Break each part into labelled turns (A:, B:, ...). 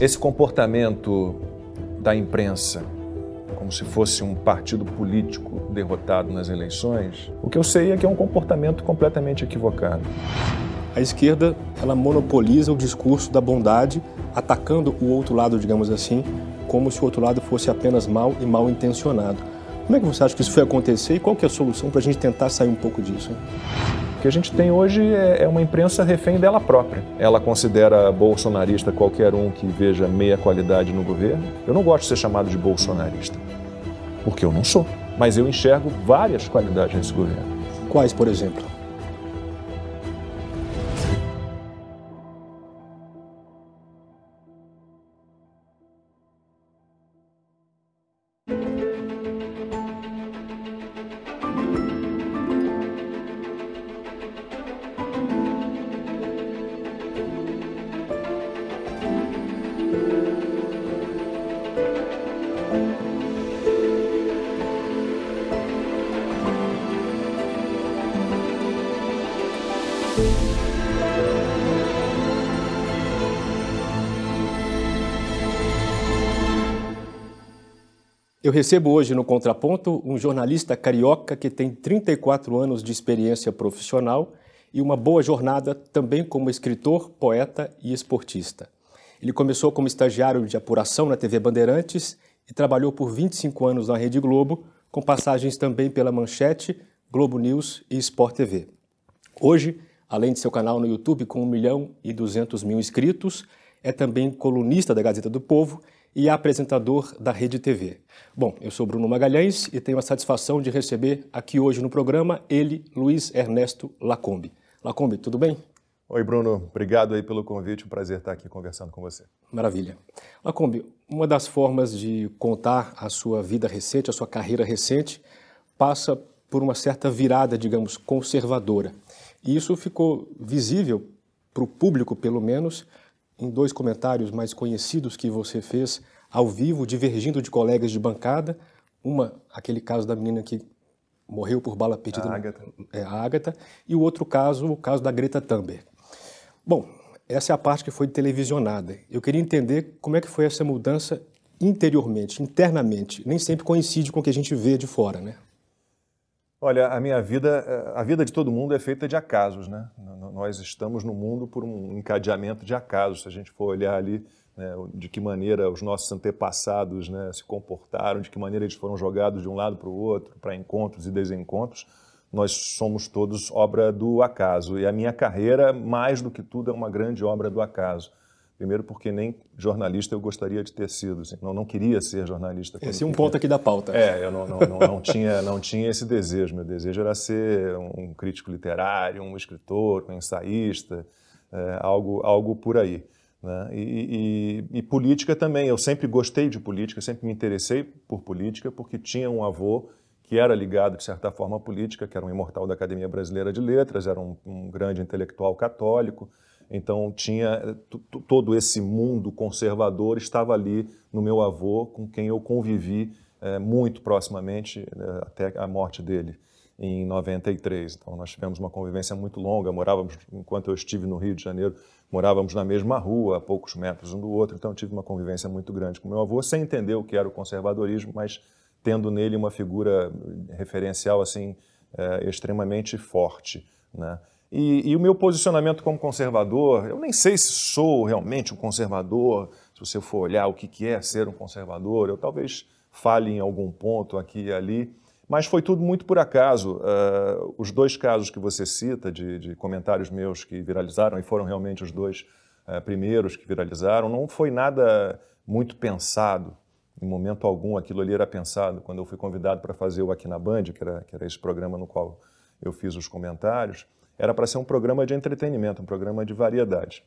A: Esse comportamento da imprensa, como se fosse um partido político derrotado nas eleições, o que eu sei é que é um comportamento completamente equivocado.
B: A esquerda, ela monopoliza o discurso da bondade, atacando o outro lado, digamos assim, como se o outro lado fosse apenas mal e mal intencionado. Como é que você acha que isso foi acontecer e qual que é a solução para a gente tentar sair um pouco disso? Hein?
A: Que a gente tem hoje é, é uma imprensa refém dela própria. Ela considera bolsonarista qualquer um que veja meia qualidade no governo. Eu não gosto de ser chamado de bolsonarista, porque eu não sou. Mas eu enxergo várias qualidades nesse governo.
B: Quais, por exemplo? Eu recebo hoje no Contraponto um jornalista carioca que tem 34 anos de experiência profissional e uma boa jornada também como escritor, poeta e esportista. Ele começou como estagiário de apuração na TV Bandeirantes e trabalhou por 25 anos na Rede Globo, com passagens também pela Manchete, Globo News e Sport TV. Hoje, além de seu canal no YouTube com 1 milhão e 200 mil inscritos, é também colunista da Gazeta do Povo e apresentador da Rede TV. Bom, eu sou Bruno Magalhães e tenho a satisfação de receber aqui hoje no programa ele, Luiz Ernesto Lacombe. Lacombe, tudo bem?
A: Oi, Bruno. Obrigado aí pelo convite. Um prazer estar aqui conversando com você.
B: Maravilha. Lacombe, uma das formas de contar a sua vida recente, a sua carreira recente, passa por uma certa virada, digamos, conservadora. E isso ficou visível para o público, pelo menos, em dois comentários mais conhecidos que você fez ao vivo, divergindo de colegas de bancada. Uma, aquele caso da menina que morreu por bala perdida.
A: A Agatha.
B: É, a Agatha. E o outro caso, o caso da Greta Thunberg. Bom, essa é a parte que foi televisionada. Eu queria entender como é que foi essa mudança interiormente, internamente. Nem sempre coincide com o que a gente vê de fora, né?
A: Olha, a minha vida, eh, a vida de todo mundo é feita de acasos, né? Nós estamos no mundo por um encadeamento de acasos. Se a gente for olhar ali né, de que maneira os nossos antepassados né, se comportaram, de que maneira eles foram jogados de um lado para o outro, para encontros e desencontros, nós somos todos obra do acaso. E a minha carreira, mais do que tudo, é uma grande obra do acaso. Primeiro porque nem jornalista eu gostaria de ter sido, assim, não, não queria ser jornalista.
B: Esse é um ponto aqui da pauta.
A: É, eu não, não, não, não, tinha, não tinha esse desejo. Meu desejo era ser um crítico literário, um escritor, um ensaísta, é, algo, algo por aí. Né? E, e, e, política também. Eu sempre gostei de política, sempre me interessei por política, porque tinha um avô que era ligado, de certa forma, à política, que era um imortal da Academia Brasileira de Letras, era um, um grande intelectual católico. Então tinha todo esse mundo conservador estava ali no meu avô, com quem eu convivi é, muito proximamente né, até a morte dele em 93. Então nós tivemos uma convivência muito longa. Morávamos, enquanto eu estive no Rio de Janeiro, morávamos na mesma rua, a poucos metros um do outro. Então tive uma convivência muito grande com meu avô, sem entender o que era o conservadorismo, mas tendo nele uma figura referencial assim é, extremamente forte, né? E, e, o meu posicionamento como conservador, eu nem sei se sou realmente um conservador, se você for olhar o que é ser um conservador, eu talvez fale em algum ponto aqui e ali, mas foi tudo muito por acaso. Uh, os dois casos que você cita de, de, comentários meus que viralizaram, e foram realmente os dois uh, primeiros que viralizaram, não foi nada muito pensado. Em momento algum aquilo ali era pensado. Quando eu fui convidado para fazer o Aqui na Band, que era, que era esse programa no qual eu fiz os comentários, era para ser um programa de entretenimento, um programa de variedade.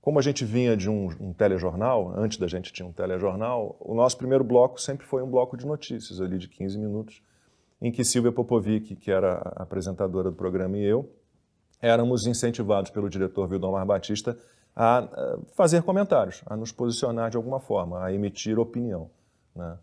A: Como a gente vinha de um, um, telejornal, antes da gente tinha um telejornal, o nosso primeiro bloco sempre foi um bloco de notícias, ali de 15 minutos, em que Silvia Popovic, que era a apresentadora do programa, e eu, éramos incentivados pelo diretor Vildomar Batista a fazer comentários, a nos posicionar de alguma forma, a emitir opinião. Né?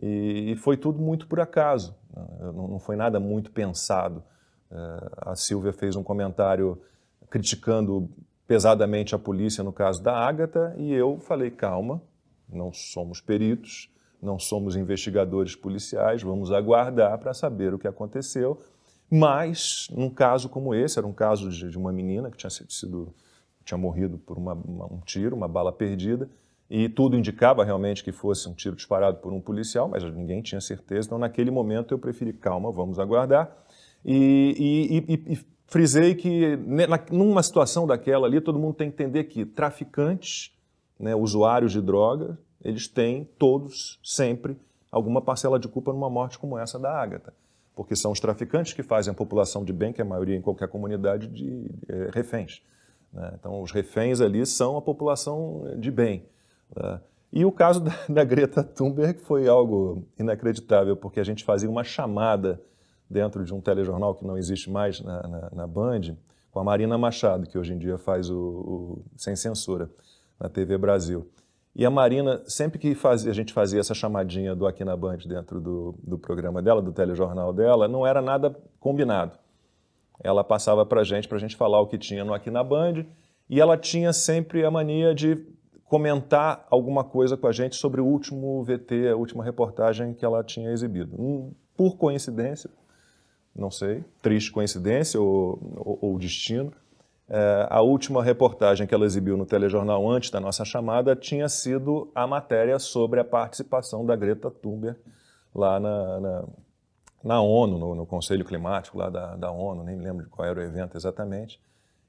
A: E, foi tudo muito por acaso, né? não foi nada muito pensado. Eh, a Silvia fez um comentário criticando pesadamente a polícia no caso da Ágata e eu falei: calma, não somos peritos, não somos investigadores policiais, vamos aguardar para saber o que aconteceu. Mas, num caso como esse, era um caso de, de uma menina que tinha sido tinha morrido por uma, uma, um tiro, uma bala perdida, e tudo indicava realmente que fosse um tiro disparado por um policial, mas ninguém tinha certeza. Então, naquele momento, eu preferi calma, vamos aguardar. E, e, e, e frisei que, numa situação daquela ali, todo mundo tem que entender que traficantes, né, usuários de droga, eles têm todos, sempre, alguma parcela de culpa numa morte como essa da Ágata. Porque são os traficantes que fazem a população de bem, que é a maioria em qualquer comunidade, de é, reféns. Né? Então, os reféns ali são a população de bem. Né? E o caso da, da, Greta Thunberg foi algo inacreditável, porque a gente fazia uma chamada dentro de um telejornal que não existe mais na, na, na Band, com a Marina Machado, que hoje em dia faz o, o Sem Censura na TV Brasil. E a Marina, sempre que fazia, a gente fazia essa chamadinha do Aqui na Band dentro do, do programa dela, do telejornal dela, não era nada combinado. Ela passava para a gente, para a gente falar o que tinha no Aqui na Band, e ela tinha sempre a mania de comentar alguma coisa com a gente sobre o último VT, a última reportagem que ela tinha exibido. Um, por coincidência, não sei, triste coincidência ou, ou, ou destino, é, a última reportagem que ela exibiu no telejornal antes da nossa chamada tinha sido a matéria sobre a participação da Greta Thunberg lá na, na, na ONU, no, no, Conselho Climático lá da, da ONU, nem me lembro de qual era o evento exatamente.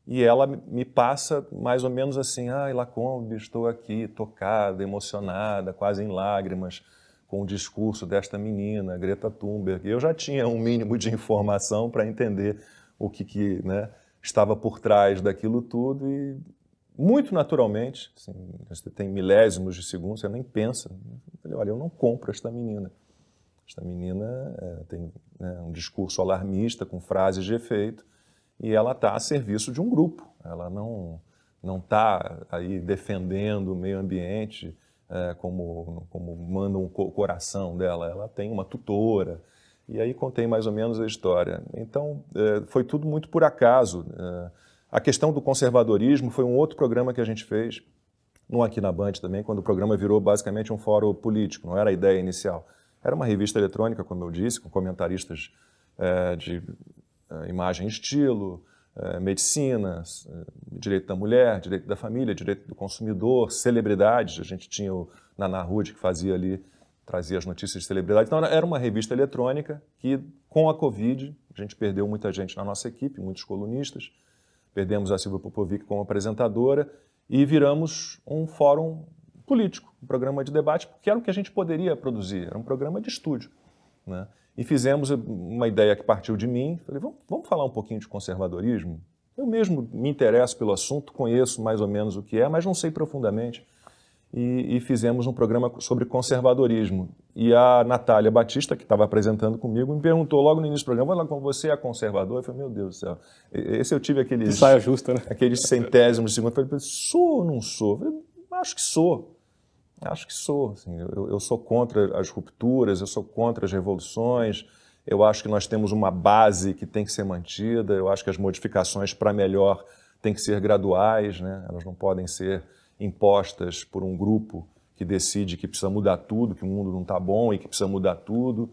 A: E ela me passa mais ou menos assim: ai, Lacombe, estou aqui tocada, emocionada, quase em lágrimas, com o discurso desta menina, Greta Thunberg. Eu já tinha um mínimo de informação para entender o que, que né, estava por trás daquilo tudo e muito naturalmente, assim, você tem milésimos de segundo, você nem pensa. Eu falei, olha, eu não compro esta menina. Esta menina é, tem né, um discurso alarmista com frases de efeito e ela está a serviço de um grupo. Ela não não está aí defendendo o meio ambiente é, como, como manda um coração dela. Ela tem uma tutora, e aí contei mais ou menos a história. Então, é, foi tudo muito por acaso. É, a questão do conservadorismo foi um outro programa que a gente fez, no Aqui na Band também, quando o programa virou basicamente um fórum político, não era a ideia inicial. Era uma revista eletrônica, como eu disse, com comentaristas é, de imagem e estilo, medicina, direito da mulher, direito da família, direito do consumidor, celebridades. A gente tinha o Nana Rude, que fazia ali trazia as notícias de celebridade. Então, era uma revista eletrônica que, com a Covid, a gente perdeu muita gente na nossa equipe, muitos colunistas, perdemos a Silvia Popovic como apresentadora e viramos um fórum político, um programa de debate, porque era o que a gente poderia produzir, era um programa de estúdio. Né? E fizemos uma ideia que partiu de mim, falei, vamos, vamos falar um pouquinho de conservadorismo? Eu mesmo me interesso pelo assunto, conheço mais ou menos o que é, mas não sei profundamente e, e, fizemos um programa sobre conservadorismo. E a Natália Batista, que estava apresentando comigo, me perguntou logo no início do programa, como você é conservador? Eu falei, meu Deus do céu. Esse eu tive aqueles...
B: Saia justa, né?
A: Aqueles centésimos de segundo. Eu falei, sou ou não sou? Eu falei, acho que sou. Acho que sou. Assim, eu, eu sou contra as rupturas, eu sou contra as revoluções, eu acho que nós temos uma base que tem que ser mantida, eu acho que as modificações para melhor têm que ser graduais, né? elas não podem ser impostas por um grupo que decide que precisa mudar tudo, que o mundo não está bom e que precisa mudar tudo.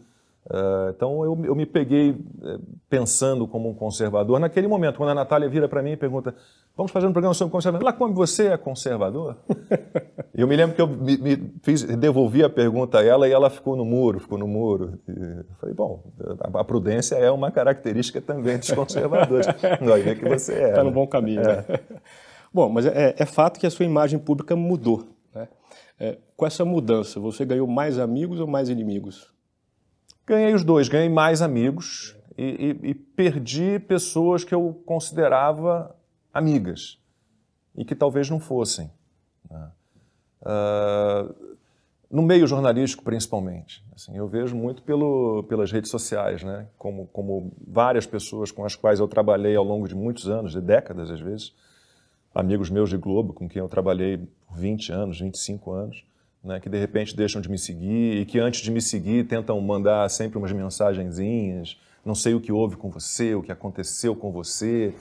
A: Uh, então eu, eu, me peguei eh, pensando como um conservador. Naquele momento, quando a Natália vira para mim e pergunta: Vamos fazer um programa sobre conservador? Lá como você é conservador? eu me lembro que eu me, me fiz, devolvi a pergunta a ela e ela ficou no muro, ficou no muro. E falei: Bom, a, a, prudência é uma característica também dos conservadores. Não, aí é que você é.
B: Está no bom caminho. É. Né? Bom, mas é, é, fato que a sua imagem pública mudou. Né? É, com essa mudança, você ganhou mais amigos ou mais inimigos?
A: Ganhei os dois, ganhei mais amigos e, e, e perdi pessoas que eu considerava amigas e que talvez não fossem. Né? Uh, no meio jornalístico, principalmente. Assim, eu vejo muito pelo, pelas redes sociais, né? como, como várias pessoas com as quais eu trabalhei ao longo de muitos anos, de décadas às vezes, amigos meus de Globo, com quem eu trabalhei por 20 anos, 25 anos, né, que de repente deixam de me seguir e que antes de me seguir tentam mandar sempre umas mensagenzinhas, não sei o que houve com você, o que aconteceu com você,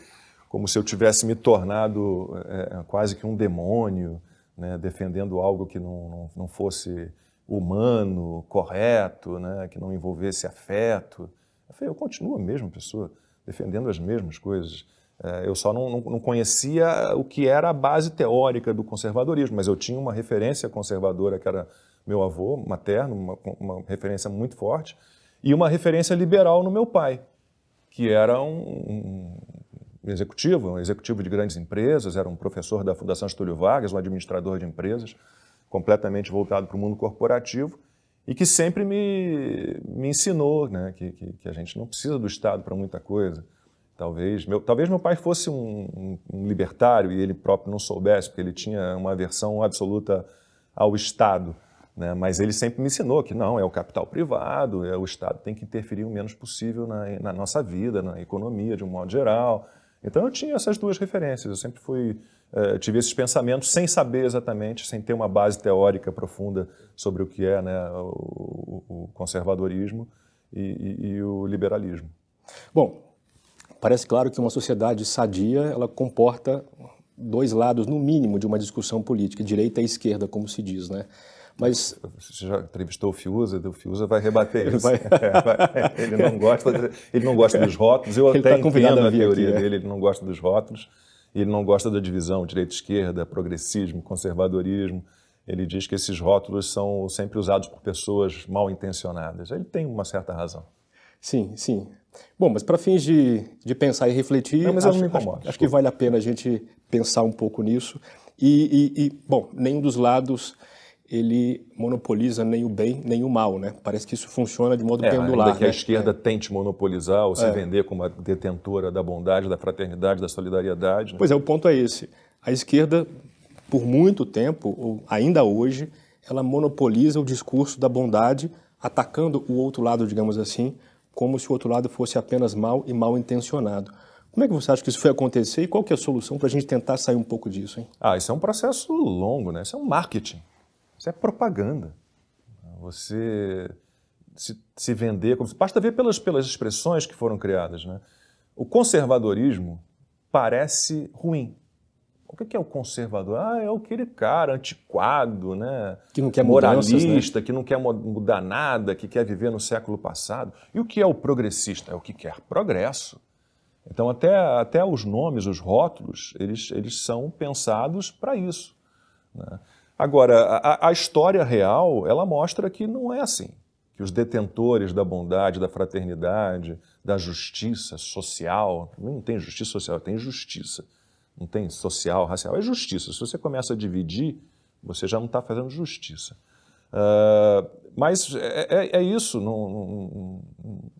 A: como se eu tivesse me tornado é, quase que um demônio, né, defendendo algo que não, não, não, fosse humano, correto, né, que não envolvesse afeto. Eu, falei, eu continuo a mesma pessoa, defendendo as mesmas coisas. É, eu só não, não, conhecia o que era a base teórica do conservadorismo, mas eu tinha uma referência conservadora que era meu avô materno, uma, uma referência muito forte, e uma referência liberal no meu pai, que era um executivo, um executivo de grandes empresas, era um professor da Fundação Estúlio Vargas, um administrador de empresas, completamente voltado para o mundo corporativo, e que sempre me, me ensinou né, que, que, que a gente não precisa do Estado para muita coisa. Talvez meu, talvez meu pai fosse um, um, libertário e ele próprio não soubesse, porque ele tinha uma aversão absoluta ao Estado. Né? Mas ele sempre me ensinou que não, é o capital privado, é o Estado tem que interferir o menos possível na, na nossa vida, na economia de um modo geral. Então eu tinha essas duas referências, eu sempre fui, eh, tive esses pensamentos sem saber exatamente, sem ter uma base teórica profunda sobre o que é né, o, o conservadorismo e, e, e o liberalismo.
B: Bom, parece claro que uma sociedade sadia ela comporta dois lados no mínimo de uma discussão política, direita e esquerda, como se diz, né?
A: Mas você já entrevistou o Fiuza, o Fiuza vai rebater ele isso. Vai... É, vai... ele não gosta, ele não gosta dos rótulos. Eu ele até tá entendo a, teoria aqui, é. dele. Ele não gosta dos rótulos. Ele não gosta da divisão direita-esquerda, progressismo, conservadorismo. Ele diz que esses rótulos são sempre usados por pessoas mal intencionadas. Ele tem uma certa razão.
B: Sim, sim. Bom, mas para fins de, de pensar e refletir,
A: não, mas acho, eu não me
B: acho, acho que vale a pena a gente pensar um pouco nisso. E, e, e bom, nenhum dos lados ele monopoliza nem o bem nem o mal, né? Parece que isso funciona de modo
A: é,
B: pendular.
A: Ainda que
B: né?
A: a esquerda é. tente monopolizar ou se é. vender como a detentora da bondade, da fraternidade, da solidariedade. Né?
B: Pois é, o ponto é esse. A esquerda, por muito tempo, ou ainda hoje, ela monopoliza o discurso da bondade, atacando o outro lado, digamos assim, como se o outro lado fosse apenas mal e mal intencionado. Como é que você acha que isso foi acontecer e qual que é a solução para a gente tentar sair um pouco disso? Hein?
A: Ah, isso é um processo longo, né? Isso é um marketing. Isso é propaganda. Você se, se vender. Basta ver pelas, pelas expressões que foram criadas. Né? O conservadorismo parece ruim. O que é o conservador? Ah, é aquele cara antiquado, né?
B: que não quer
A: moralista,
B: né?
A: que não quer mudar nada, que quer viver no século passado. E o que é o progressista? É o que quer progresso. Então, até, até os nomes, os rótulos, eles, eles são pensados para isso. Né? Agora, a, a, história real, ela mostra que não é assim. Que os detentores da bondade, da fraternidade, da justiça social, não tem justiça social, tem justiça. Não tem social, racial, é justiça. Se você começa a dividir, você já não está fazendo justiça. Uh, mas é, é, é isso. Não, não, não,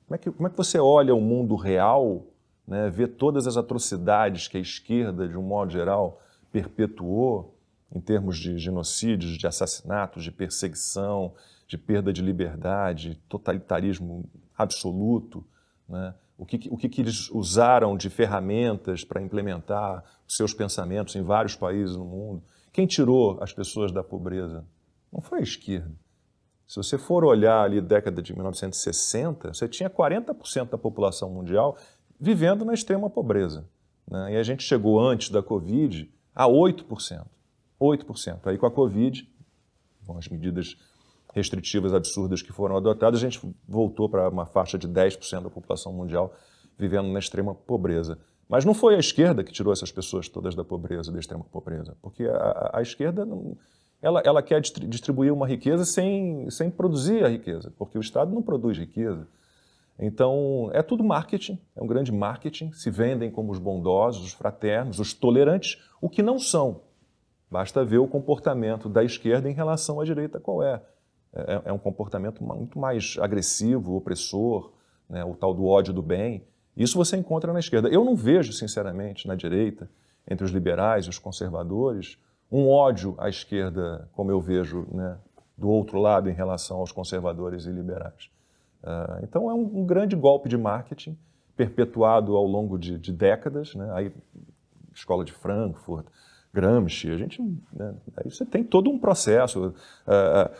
A: como, é que, como é que você olha o mundo real, né, vê todas as atrocidades que a esquerda, de um modo geral, perpetuou, em termos de genocídios, de assassinatos, de perseguição, de perda de liberdade, totalitarismo absoluto, né? o, que, o que, que eles usaram de ferramentas para implementar seus pensamentos em vários países no mundo. Quem tirou as pessoas da pobreza? Não foi a esquerda. Se você for olhar ali década de 1960, você tinha 40% da população mundial vivendo na extrema pobreza. Né? E a gente chegou antes da Covid a 8%. 8%. Aí com a Covid, com as medidas restritivas absurdas que foram adotadas, a gente voltou para uma faixa de 10% da população mundial vivendo na extrema pobreza. Mas não foi a esquerda que tirou essas pessoas todas da pobreza, da extrema pobreza, porque a, a esquerda não, ela, ela quer distribuir uma riqueza sem, sem produzir a riqueza, porque o Estado não produz riqueza. Então, é tudo marketing, é um grande marketing. Se vendem como os bondosos, os fraternos, os tolerantes, o que não são. Basta ver o comportamento da esquerda em relação à direita qual é. É, é um comportamento muito mais agressivo, opressor, né, o tal do ódio do bem. Isso você encontra na esquerda. Eu não vejo, sinceramente, na direita, entre os liberais e os conservadores, um ódio à esquerda, como eu vejo né, do outro lado em relação aos conservadores e liberais. Uh, então é um, um, grande golpe de marketing perpetuado ao longo de, de décadas. Né? Aí, escola de Frankfurt, Gramsci, a gente, né, aí você tem todo um processo, uh,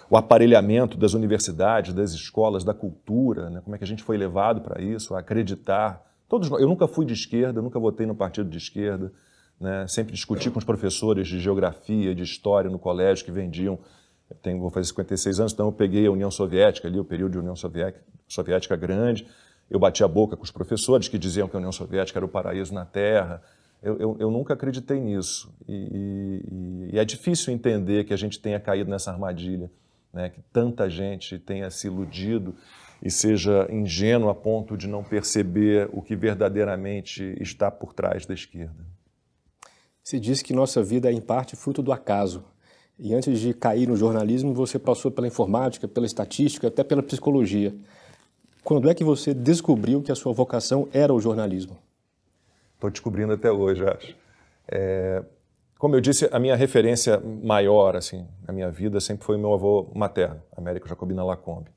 A: o aparelhamento das universidades, das escolas, da cultura, né, como é que a gente foi levado para isso, a acreditar Todos Eu nunca fui de esquerda, nunca votei no partido de esquerda. Né? Sempre discuti com os professores de geografia, de história no colégio que vendiam. Eu tenho, vou fazer 56 anos, então eu peguei a União Soviética ali, o período de União Soviética, Soviética grande. Eu bati a boca com os professores que diziam que a União Soviética era o paraíso na Terra. Eu, eu, eu nunca acreditei nisso. E, e, e, é difícil entender que a gente tenha caído nessa armadilha, né? que tanta gente tenha se iludido e seja ingênuo a ponto de não perceber o que verdadeiramente está por trás da esquerda.
B: Você disse que nossa vida é, em parte, fruto do acaso. E antes de cair no jornalismo, você passou pela informática, pela estatística, até pela psicologia. Quando é que você descobriu que a sua vocação era o jornalismo?
A: Estou descobrindo até hoje, acho. É, como eu disse, a minha referência maior assim, na minha vida sempre foi meu avô materno, Américo Jacobina Lacombe,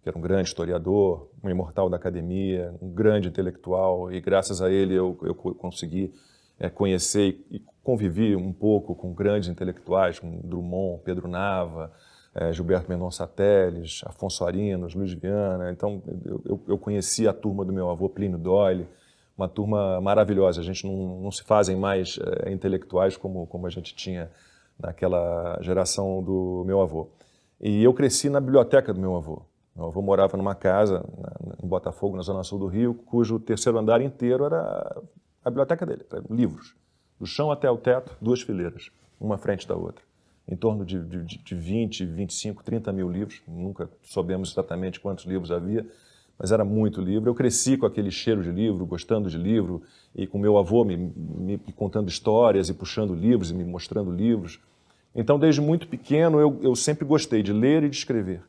A: que era um grande historiador, um imortal da academia, um grande intelectual, e graças a ele eu, eu consegui é, conhecer e convivi um pouco com grandes intelectuais, como Drummond, Pedro Nava, é, Gilberto Mendonça Teles, Afonso Arinos, Luiz Viana. Então, eu, eu, conheci a turma do meu avô Plínio Doyle, uma turma maravilhosa. A gente não, não se fazem mais é, intelectuais como, como a gente tinha naquela geração do meu avô. E eu cresci na biblioteca do meu avô. Meu avô morava numa casa em Botafogo, na zona sul do Rio, cujo terceiro andar inteiro era a biblioteca dele, livros. Do chão até o teto, duas fileiras, uma frente da outra. Em torno de, de, de 20, 25, 30 mil livros. Nunca soubemos exatamente quantos livros havia, mas era muito livro. Eu cresci com aquele cheiro de livro, gostando de livro, e com meu avô me, me, contando histórias e puxando livros e me mostrando livros. Então, desde muito pequeno, eu, eu sempre gostei de ler e de escrever.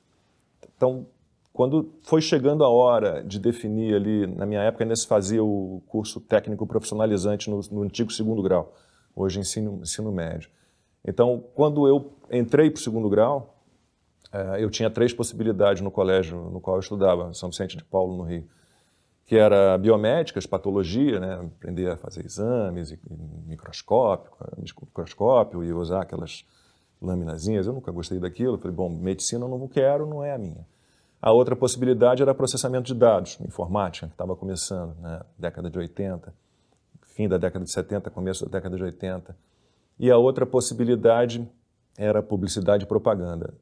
A: Então, quando foi chegando a hora de definir ali, na minha época ainda se fazia o curso técnico profissionalizante no, no antigo segundo grau, hoje ensino, ensino médio. Então, quando eu entrei para o segundo grau, eu tinha três possibilidades no colégio no qual eu estudava, São Vicente de Paulo, no Rio, que era biomédicas, patologia, né, aprender a fazer exames, e, microscópio, microscópio e usar aquelas laminazinhas. Eu nunca gostei daquilo. Falei, bom, medicina eu não quero, não é a minha. A outra possibilidade era processamento de dados, informática, que estava começando, né, década de 80, fim da década de 70, começo da década de 80. E a outra possibilidade era publicidade e propaganda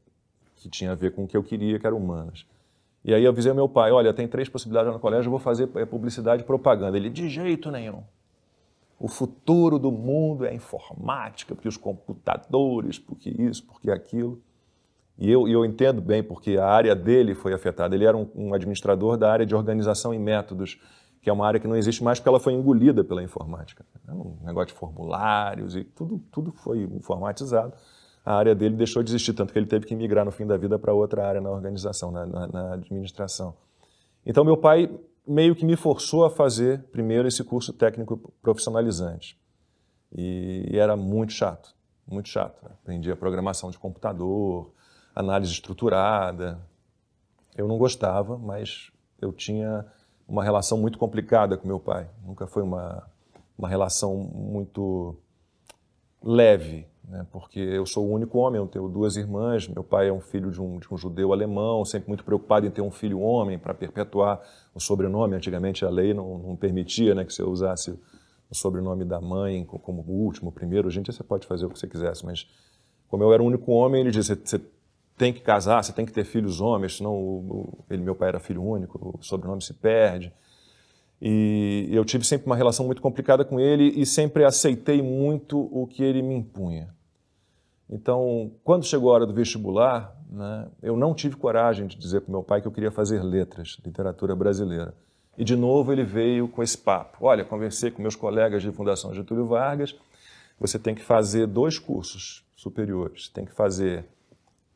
A: que tinha a ver com o que eu queria, que era humanas. E aí eu avisei ao meu pai, olha, tem três possibilidades no colégio, eu vou fazer é, publicidade e propaganda. Ele, de jeito nenhum. O futuro do mundo é a informática, porque os computadores, porque isso, porque aquilo. E eu, eu entendo bem, porque a área dele foi afetada. Ele era um, um administrador da área de organização e métodos, que é uma área que não existe mais porque ela foi engolida pela informática. Um negócio de formulários e tudo, tudo foi informatizado a área dele deixou de existir, tanto que ele teve que migrar no fim da vida para outra área na organização, na, na, na, administração. Então, meu pai meio que me forçou a fazer primeiro esse curso técnico profissionalizante. E, e era muito chato, muito chato. Né? Aprendia programação de computador, análise estruturada. Eu não gostava, mas eu tinha uma relação muito complicada com meu pai. Nunca foi uma, uma relação muito leve, né, porque eu sou o único homem, eu tenho duas irmãs, meu pai é um filho de um, de um judeu alemão, sempre muito preocupado em ter um filho homem para perpetuar o sobrenome. Antigamente a lei não, não permitia né, que você usasse o sobrenome da mãe como o último, o primeiro. Dia você pode fazer o que você quisesse, mas como eu era o único homem, ele disse: você tem que casar, você tem que ter filhos homens, senão o, ele, meu pai era filho único, o sobrenome se perde. E eu tive sempre uma relação muito complicada com ele e sempre aceitei muito o que ele me impunha. Então, quando chegou a hora do vestibular, né, eu não tive coragem de dizer para meu pai que eu queria fazer letras, literatura brasileira. E de novo ele veio com esse papo. Olha, conversei com meus colegas de Fundação Getúlio Vargas, você tem que fazer dois cursos superiores. Tem que fazer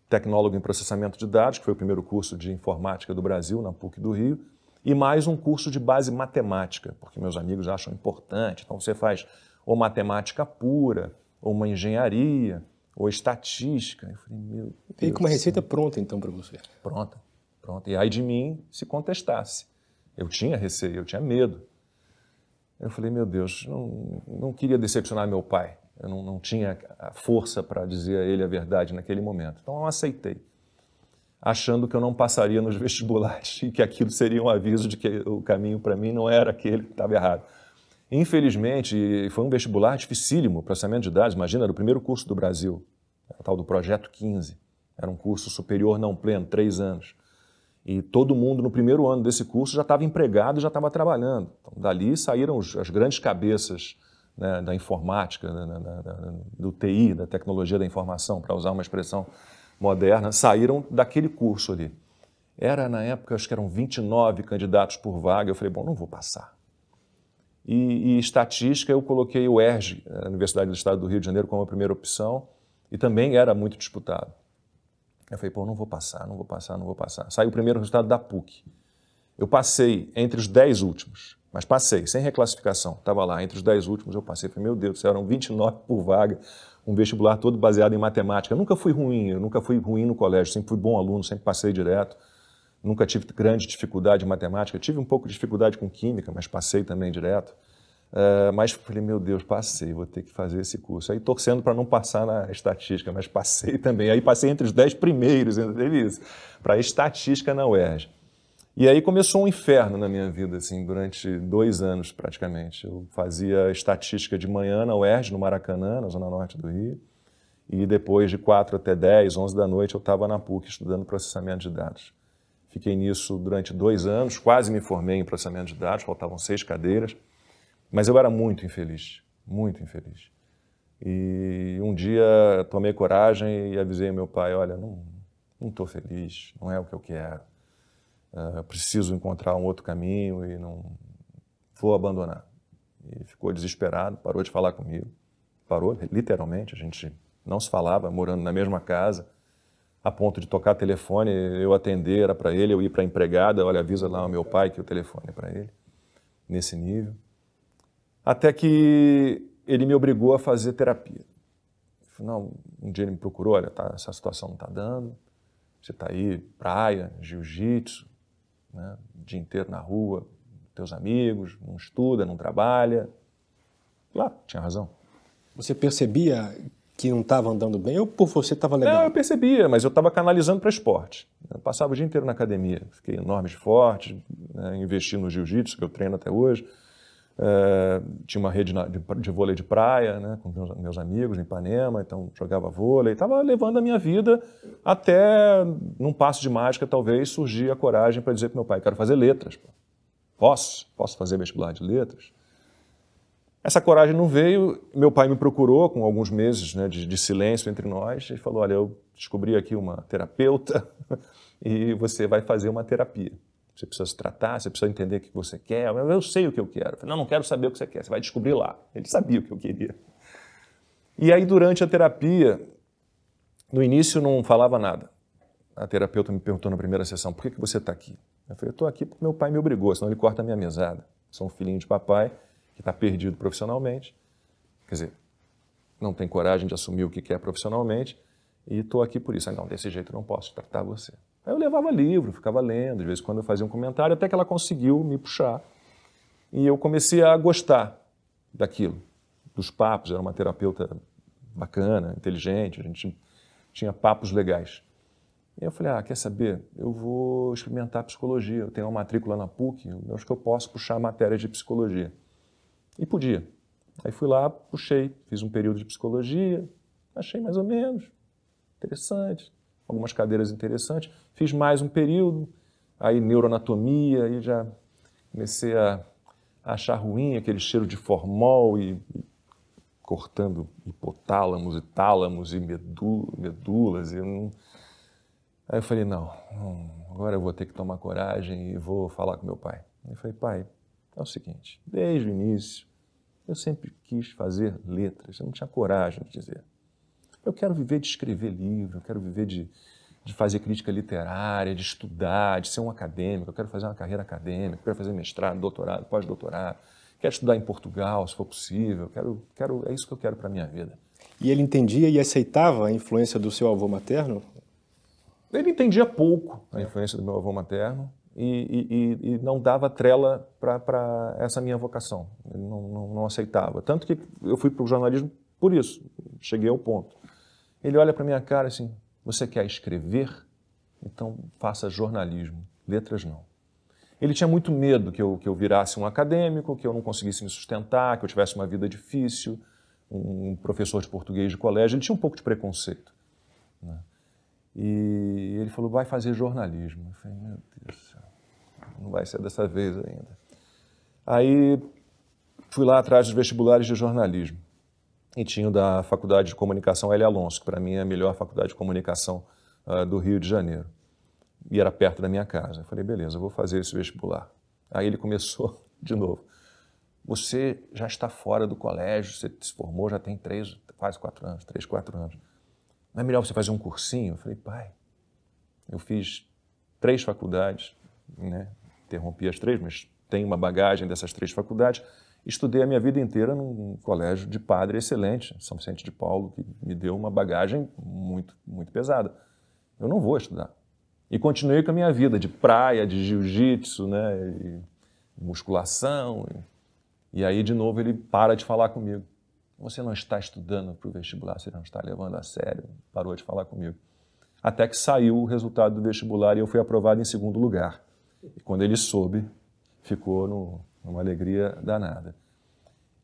A: tecnólogo em processamento de dados, que foi o primeiro curso de informática do Brasil, na PUC do Rio, e mais um curso de base matemática, porque meus amigos acham importante. Então você faz ou matemática pura, ou uma engenharia, ou estatística. Eu falei, meu Deus.
B: E com uma receita pronta, então, para você?
A: Pronta, pronta. E aí de mim se contestasse. Eu tinha receio, eu tinha medo. Eu falei, meu Deus, não, não queria decepcionar meu pai. Eu não, não tinha a força para dizer a ele a verdade naquele momento. Então eu aceitei. achando que eu não passaria nos vestibulares e que aquilo seria um aviso de que o caminho para mim não era aquele que estava errado. Infelizmente, foi um vestibular dificílimo, processamento de dados. Imagina, era o primeiro curso do Brasil, o tal do Projeto 15. Era um curso superior não pleno, três anos. E todo mundo no primeiro ano desse curso já estava empregado já estava trabalhando. Então, dali saíram os, as grandes cabeças né, da informática, da, da, da, do TI, da tecnologia da informação, para usar uma expressão moderna, saíram daquele curso ali. Era, na época, acho que eram 29 candidatos por vaga. Eu falei, bom, não vou passar. E, e estatística, eu coloquei o ERJ, a Universidade do Estado do Rio de Janeiro, como a primeira opção, e também era muito disputado. Eu falei, pô, não vou passar, não vou passar, não vou passar. Saiu o primeiro resultado da PUC. Eu passei entre os 10 últimos, mas passei, sem reclassificação. Estava lá, entre os 10 últimos eu passei. Falei, meu Deus do céu, eram 29 por vaga, um vestibular todo baseado em matemática. Eu nunca fui ruim, eu nunca fui ruim no colégio, sempre fui bom aluno, sempre passei direto. Nunca tive grande dificuldade em matemática. Tive um pouco de dificuldade com química, mas passei também direto. Uh, mas falei, meu Deus, passei, vou ter que fazer esse curso. Aí torcendo para não passar na estatística, mas passei também. Aí passei entre os dez primeiros, teve isso, para estatística na UERJ. E aí começou um inferno na minha vida, assim, durante dois anos praticamente. Eu fazia estatística de manhã na UERJ, no Maracanã, na zona norte do Rio. E depois de quatro até dez, onze da noite, eu estava na PUC estudando processamento de dados. Fiquei nisso durante dois anos, quase me formei em processamento de dados, faltavam seis cadeiras, mas eu era muito infeliz, muito infeliz. E um dia tomei coragem e avisei meu pai: olha, não estou feliz, não é o que eu quero, uh, preciso encontrar um outro caminho e não vou abandonar. E ficou desesperado, parou de falar comigo, parou, literalmente, a gente não se falava, morando na mesma casa a ponto de tocar telefone, eu atender, era para ele, eu ir para a empregada, olha, avisa lá ao meu pai que o telefone é para ele, nesse nível. Até que ele me obrigou a fazer terapia. Não, um dia ele me procurou, olha, tá, essa situação não está dando, você está aí, praia, jiu-jitsu, né, o dia inteiro na rua, teus amigos, não estuda, não trabalha. Lá, tinha razão.
B: Você percebia que não estava andando bem ou por você estava legal?
A: Não, eu percebia, mas eu estava canalizando para esporte. Eu passava o dia inteiro na academia, fiquei enorme de forte, né, investi no jiu-jitsu, que eu treino até hoje. É, tinha uma rede de, de, vôlei de praia né, com meus, meus, amigos em Ipanema, então jogava vôlei. Estava levando a minha vida até, num passo de mágica, talvez, surgir a coragem para dizer para meu pai, quero fazer letras. Posso? Posso fazer vestibular de letras? Essa coragem não veio. Meu pai me procurou com alguns meses né, de, de, silêncio entre nós e falou: Olha, eu descobri aqui uma terapeuta e você vai fazer uma terapia. Você precisa se tratar, você precisa entender o que você quer. Eu sei o que eu quero. Eu falei, não, não quero saber o que você quer, você vai descobrir lá. Ele sabia o que eu queria. E aí, durante a terapia, no início não falava nada. A terapeuta me perguntou na primeira sessão: por que, que você está aqui? Eu falei: eu estou aqui porque meu pai me obrigou, senão ele corta a minha mesada. Sou um filhinho de papai que está perdido profissionalmente, quer dizer, não tem coragem de assumir o que quer profissionalmente, e estou aqui por isso. Ah, não, desse jeito não posso tratar você. Aí eu levava livro, ficava lendo, de vez em quando eu fazia um comentário, até que ela conseguiu me puxar. E eu comecei a gostar daquilo, dos papos. Era uma terapeuta bacana, inteligente, a gente tinha papos legais. E eu falei, ah, quer saber? Eu vou experimentar psicologia. Eu tenho uma matrícula na PUC, eu acho que eu posso puxar matéria de psicologia. E podia. Aí fui lá, puxei, fiz um período de psicologia, achei mais ou menos interessante, algumas cadeiras interessantes. Fiz mais um período, aí neuroanatomia, aí já comecei a, achar ruim aquele cheiro de formol e, e cortando hipotálamos e tálamos e medulas. E não... Aí eu falei, não, agora eu vou ter que tomar coragem e vou falar com meu pai. Aí eu falei, pai, é o seguinte, desde o início eu sempre quis fazer letras, eu não tinha coragem de dizer. Eu quero viver de escrever livro, eu quero viver de, de fazer crítica literária, de estudar, de ser um acadêmico, eu quero fazer uma carreira acadêmica, eu quero fazer mestrado, doutorado, pós-doutorado, quero estudar em Portugal, se for possível, quero, quero, é isso que eu quero para a minha vida.
B: E ele entendia e aceitava a influência do seu avô materno?
A: Ele entendia pouco a influência do meu avô materno, e, e, e não dava trela para essa minha vocação. Ele não, não, não, aceitava. Tanto que eu fui para o jornalismo por isso, cheguei ao ponto. Ele olha para minha cara assim: Você quer escrever? então faça jornalismo, letras não. Ele tinha muito medo que eu, que eu virasse um acadêmico, que eu não conseguisse me sustentar, que eu tivesse uma vida difícil, um professor de português de colégio. Ele tinha um pouco de preconceito. Né? E ele falou, vai fazer jornalismo. Eu falei, meu Deus não vai ser dessa vez ainda. Aí fui lá atrás dos vestibulares de jornalismo. E tinha da Faculdade de Comunicação L. Alonso, que para mim é a melhor faculdade de comunicação uh, do Rio de Janeiro. E era perto da minha casa. Eu falei, beleza, eu vou fazer esse vestibular. Aí ele começou de novo. Você já está fora do colégio, você se formou, já tem três, quase quatro anos, três, quatro anos. Não é melhor você fazer um cursinho? Eu falei, pai, eu fiz três faculdades, né? Interrompi as três, mas tenho uma bagagem dessas três faculdades. Estudei a minha vida inteira num colégio de padre excelente, São Vicente de Paulo, que me deu uma bagagem muito, muito pesada. Eu não vou estudar. E continuei com a minha vida de praia, de jiu-jitsu, né, e musculação. E, e aí, de novo, ele para de falar comigo. Você não está estudando para o vestibular, você não está levando a sério. Parou de falar comigo. Até que saiu o resultado do vestibular e eu fui aprovado em segundo lugar. E quando ele soube, ficou no, numa alegria danada.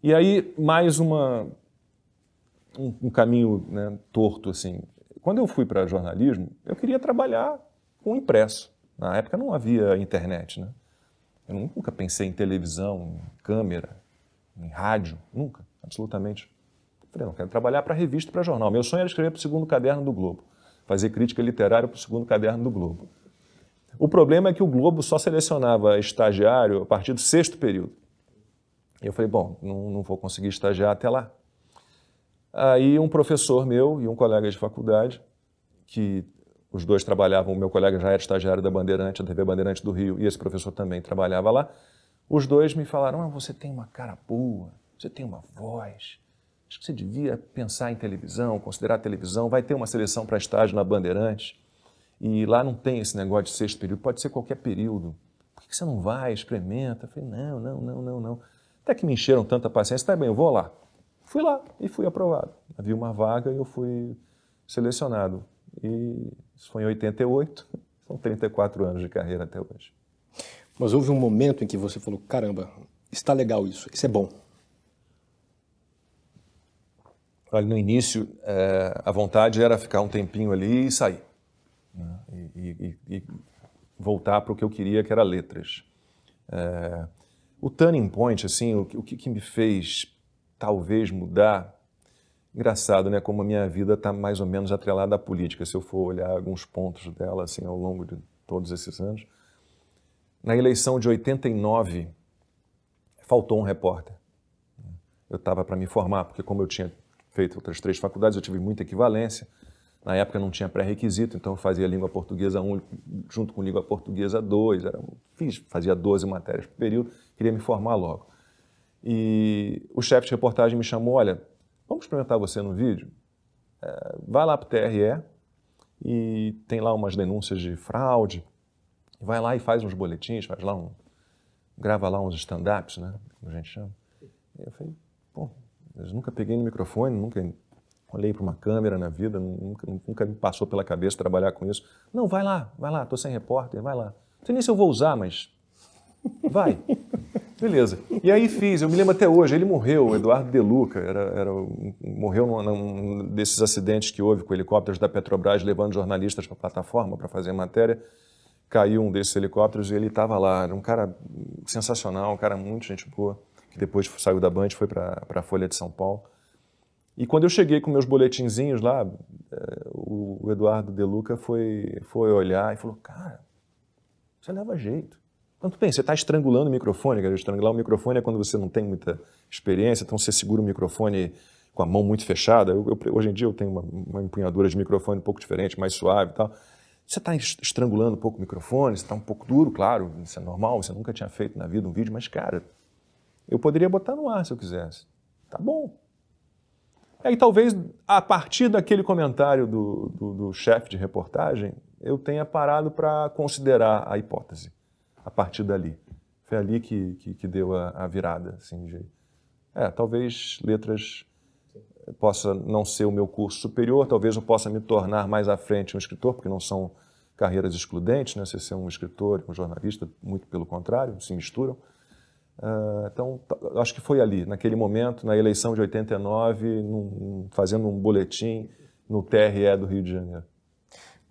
A: E aí, mais uma, um, um caminho né, torto, assim. Quando eu fui para jornalismo, eu queria trabalhar com impresso. Na época não havia internet, né? Eu nunca pensei em televisão, em câmera, em rádio, nunca, absolutamente. Eu falei, não, quero trabalhar para revista, para jornal. Meu sonho era escrever para o segundo caderno do Globo, fazer crítica literária para o segundo caderno do Globo. O problema é que o Globo só selecionava estagiário a partir do sexto período. Eu falei, bom, não, não vou conseguir estagiar até lá. Aí um professor meu e um colega de faculdade, que os dois trabalhavam, o meu colega já era estagiário da Bandeirante, da TV Bandeirante do Rio, e esse professor também trabalhava lá, os dois me falaram, ah, você tem uma cara boa, você tem uma voz, acho que você devia pensar em televisão, considerar televisão, vai ter uma seleção para estágio na Bandeirante. E lá não tem esse negócio de sexto período, pode ser qualquer período. Por que você não vai, experimenta? Eu falei, não, não, não, não, não. Até que me encheram tanta paciência, tá bem, eu vou lá. Fui lá e fui aprovado. Havia uma vaga e eu fui selecionado. E isso foi em 88, são 34 anos de carreira até hoje.
B: Mas houve um momento em que você falou, caramba, está legal isso, isso é bom.
A: Olha, no início, é, a vontade era ficar um tempinho ali e sair né? e, e, e, voltar para o que eu queria, que era letras. É, o turning point, assim, o, o que, que, me fez talvez mudar, engraçado, né? Como a minha vida está mais ou menos atrelada à política, se eu for olhar alguns pontos dela, assim, ao longo de todos esses anos. Na eleição de 89, faltou um repórter. Eu estava para me formar, porque como eu tinha feito outras três faculdades, eu tive muita equivalência. Na época não tinha pré-requisito, então eu fazia língua portuguesa 1 junto com língua portuguesa 2, era, fiz, fazia 12 matérias por período, queria me formar logo. E o chefe de reportagem me chamou, olha, vamos experimentar você no vídeo? É, vai lá para o TRE e tem lá umas denúncias de fraude, vai lá e faz uns boletins, faz lá um, grava lá uns stand-ups, né, como a gente chama. E eu falei, pô, eu nunca peguei no microfone, nunca olhei para uma câmera na vida, nunca, nunca me passou pela cabeça trabalhar com isso. Não, vai lá, vai lá, estou sem repórter, vai lá. Não sei nem se eu vou usar, mas vai. Beleza. E aí fiz, eu me lembro até hoje, ele morreu, o Eduardo De Luca, era, era, morreu num, num desses acidentes que houve com helicópteros da Petrobras levando jornalistas para a plataforma para fazer matéria. Caiu um desses helicópteros e ele estava lá. Era um cara sensacional, um cara muito gente boa, que depois saiu da Band e foi para a Folha de São Paulo. E quando eu cheguei com meus boletinzinhos lá, é, o Eduardo De Luca foi, foi olhar e falou: Cara, você leva jeito. Tudo bem, você está estrangulando o microfone. Cara. Estrangular o microfone é quando você não tem muita experiência, então você segura o microfone com a mão muito fechada. Eu, eu, hoje em dia eu tenho uma, uma, empunhadura de microfone um pouco diferente, mais suave e tal. Você está estrangulando um pouco o microfone, você está um pouco duro, claro, isso é normal, você nunca tinha feito na vida um vídeo, mas, cara, eu poderia botar no ar se eu quisesse. Tá bom, Aí talvez a partir daquele comentário do, do, do chefe de reportagem, eu tenha parado para considerar a hipótese, a partir dali. Foi ali que, que, que deu a, a, virada. Assim, de, é, talvez letras possa não ser o meu curso superior, talvez eu possa me tornar mais à frente um escritor, porque não são carreiras excludentes, né? Você ser um escritor um jornalista, muito pelo contrário, se misturam. Uh, então, acho que foi ali, naquele momento, na eleição de 89, num, fazendo um boletim no TRE do Rio de Janeiro.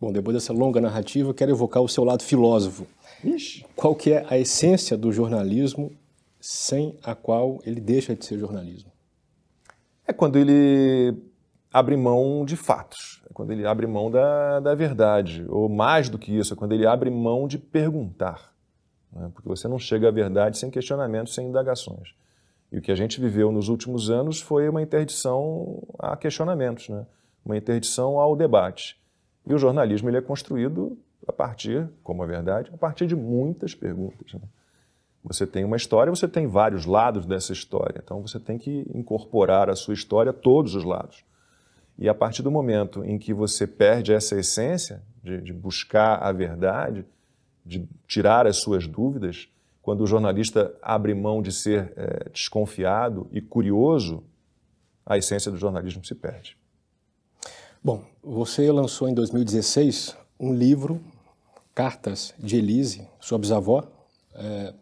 B: Bom, depois dessa longa narrativa, quero evocar o seu lado filósofo.
A: Ixi.
B: Qual que é a essência do jornalismo sem a qual ele deixa de ser jornalismo?
A: É quando ele abre mão de fatos, é quando ele abre mão da, da verdade, ou mais do que isso, é quando ele abre mão de perguntar. Né? Porque você não chega à verdade sem questionamentos, sem indagações. E o que a gente viveu nos últimos anos foi uma interdição a questionamentos, né? uma interdição ao debate. E o jornalismo ele é construído a partir, como a verdade, a partir de muitas perguntas. Né? Você tem uma história, você tem vários lados dessa história. Então você tem que incorporar à sua história todos os lados. E a partir do momento em que você perde essa essência de, de buscar a verdade, de tirar as suas dúvidas, quando o jornalista abre mão de ser é, desconfiado e curioso, a essência do jornalismo se perde.
B: Bom, você lançou em 2016 um livro, Cartas de Elise, sua bisavó, é,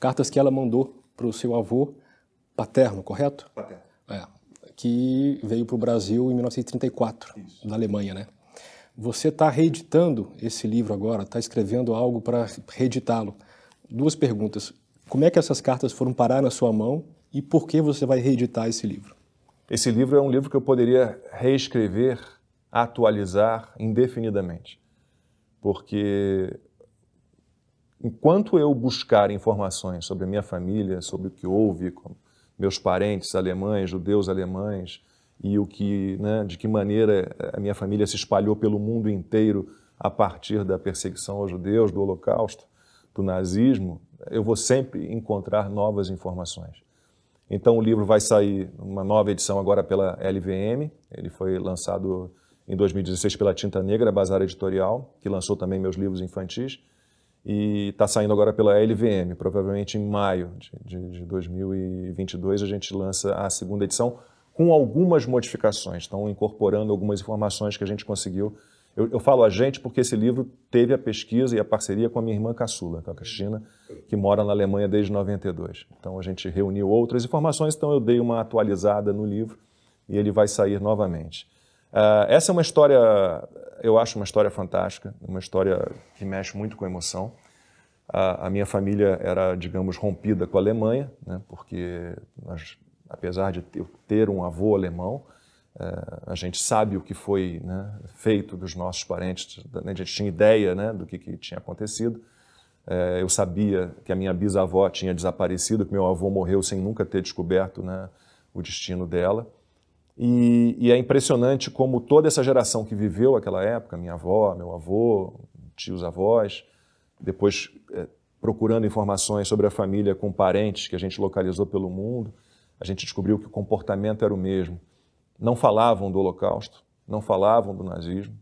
B: cartas que ela mandou para o seu avô paterno, correto?
A: Paterno.
B: É, que veio para o Brasil em 1934, Isso. na Alemanha, né? Você está reeditando esse livro agora, está escrevendo algo para reeditá-lo. Duas perguntas. Como é que essas cartas foram parar na sua mão e por que você vai reeditar esse livro?
A: Esse livro é um livro que eu poderia reescrever atualizar indefinidamente. Porque enquanto eu buscar informações sobre a minha família, sobre o que houve com meus parentes alemães, judeus alemães, e o que, né, de que maneira a minha família se espalhou pelo mundo inteiro a partir da perseguição aos judeus, do Holocausto, do nazismo, eu vou sempre encontrar novas informações. Então o livro vai sair uma nova edição agora pela LVM, ele foi lançado em 2016 pela Tinta Negra, Bazar Editorial, que lançou também meus livros infantis, e está saindo agora pela LVM. Provavelmente em maio de, de, de 2022 a gente lança a segunda edição com algumas modificações, estão incorporando algumas informações que a gente conseguiu. Eu, eu, falo a gente porque esse livro teve a pesquisa e a parceria com a minha irmã caçula, com a Cristina, que mora na Alemanha desde 92. Então a gente reuniu outras informações, então eu dei uma atualizada no livro e ele vai sair novamente. Uh, essa é uma história, eu acho uma história fantástica, uma história que mexe muito com a emoção. Uh, a minha família era, digamos, rompida com a Alemanha, né, porque nós, apesar de ter, um avô alemão, uh, a gente sabe o que foi né, feito dos nossos parentes, a gente tinha ideia né, do que, que tinha acontecido. Eh, eu sabia que a minha bisavó tinha desaparecido, que meu avô morreu sem nunca ter descoberto né, o destino dela. E, e, é impressionante como toda essa geração que viveu aquela época, minha avó, meu avô, tios avós, depois é, procurando informações sobre a família com parentes que a gente localizou pelo mundo, a gente descobriu que o comportamento era o mesmo. Não falavam do Holocausto, não falavam do nazismo.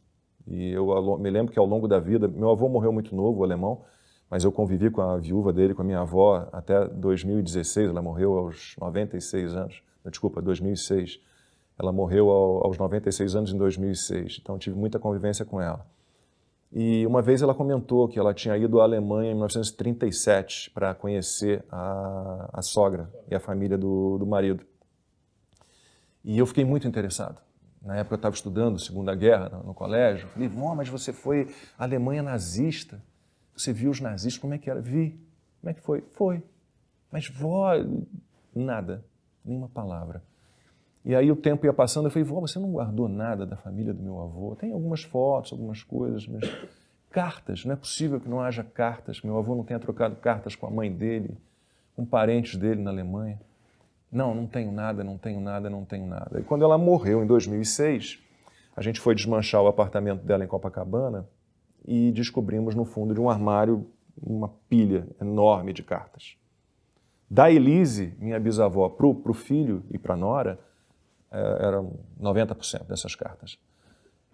A: E eu me lembro que ao longo da vida, meu avô morreu muito novo, alemão, mas eu convivi com a viúva dele, com a minha avó, até 2016, ela morreu aos 96 anos, desculpa, 2006. Ela morreu aos 96 anos em 2006, então tive muita convivência com ela. E uma vez ela comentou que ela tinha ido à Alemanha em 1937 para conhecer a, a, sogra e a família do, do marido. E eu fiquei muito interessado. Na época eu estava estudando Segunda Guerra no, no colégio. Falei, vó, mas você foi à Alemanha nazista? Você viu os nazistas? Como é que era? Vi. Como é que foi? Foi. Mas vó, nada, nenhuma palavra. E aí o tempo ia passando, eu falei, vó, você não guardou nada da família do meu avô? Tem algumas fotos, algumas coisas, mas cartas, não é possível que não haja cartas, meu avô não tenha trocado cartas com a mãe dele, com parentes dele na Alemanha. Não, não tenho nada, não tenho nada, não tenho nada. E quando ela morreu em 2006, a gente foi desmanchar o apartamento dela em Copacabana e descobrimos no fundo de um armário uma pilha enorme de cartas. Da Elise, minha bisavó, para o filho e para a nora, eram 90% dessas cartas.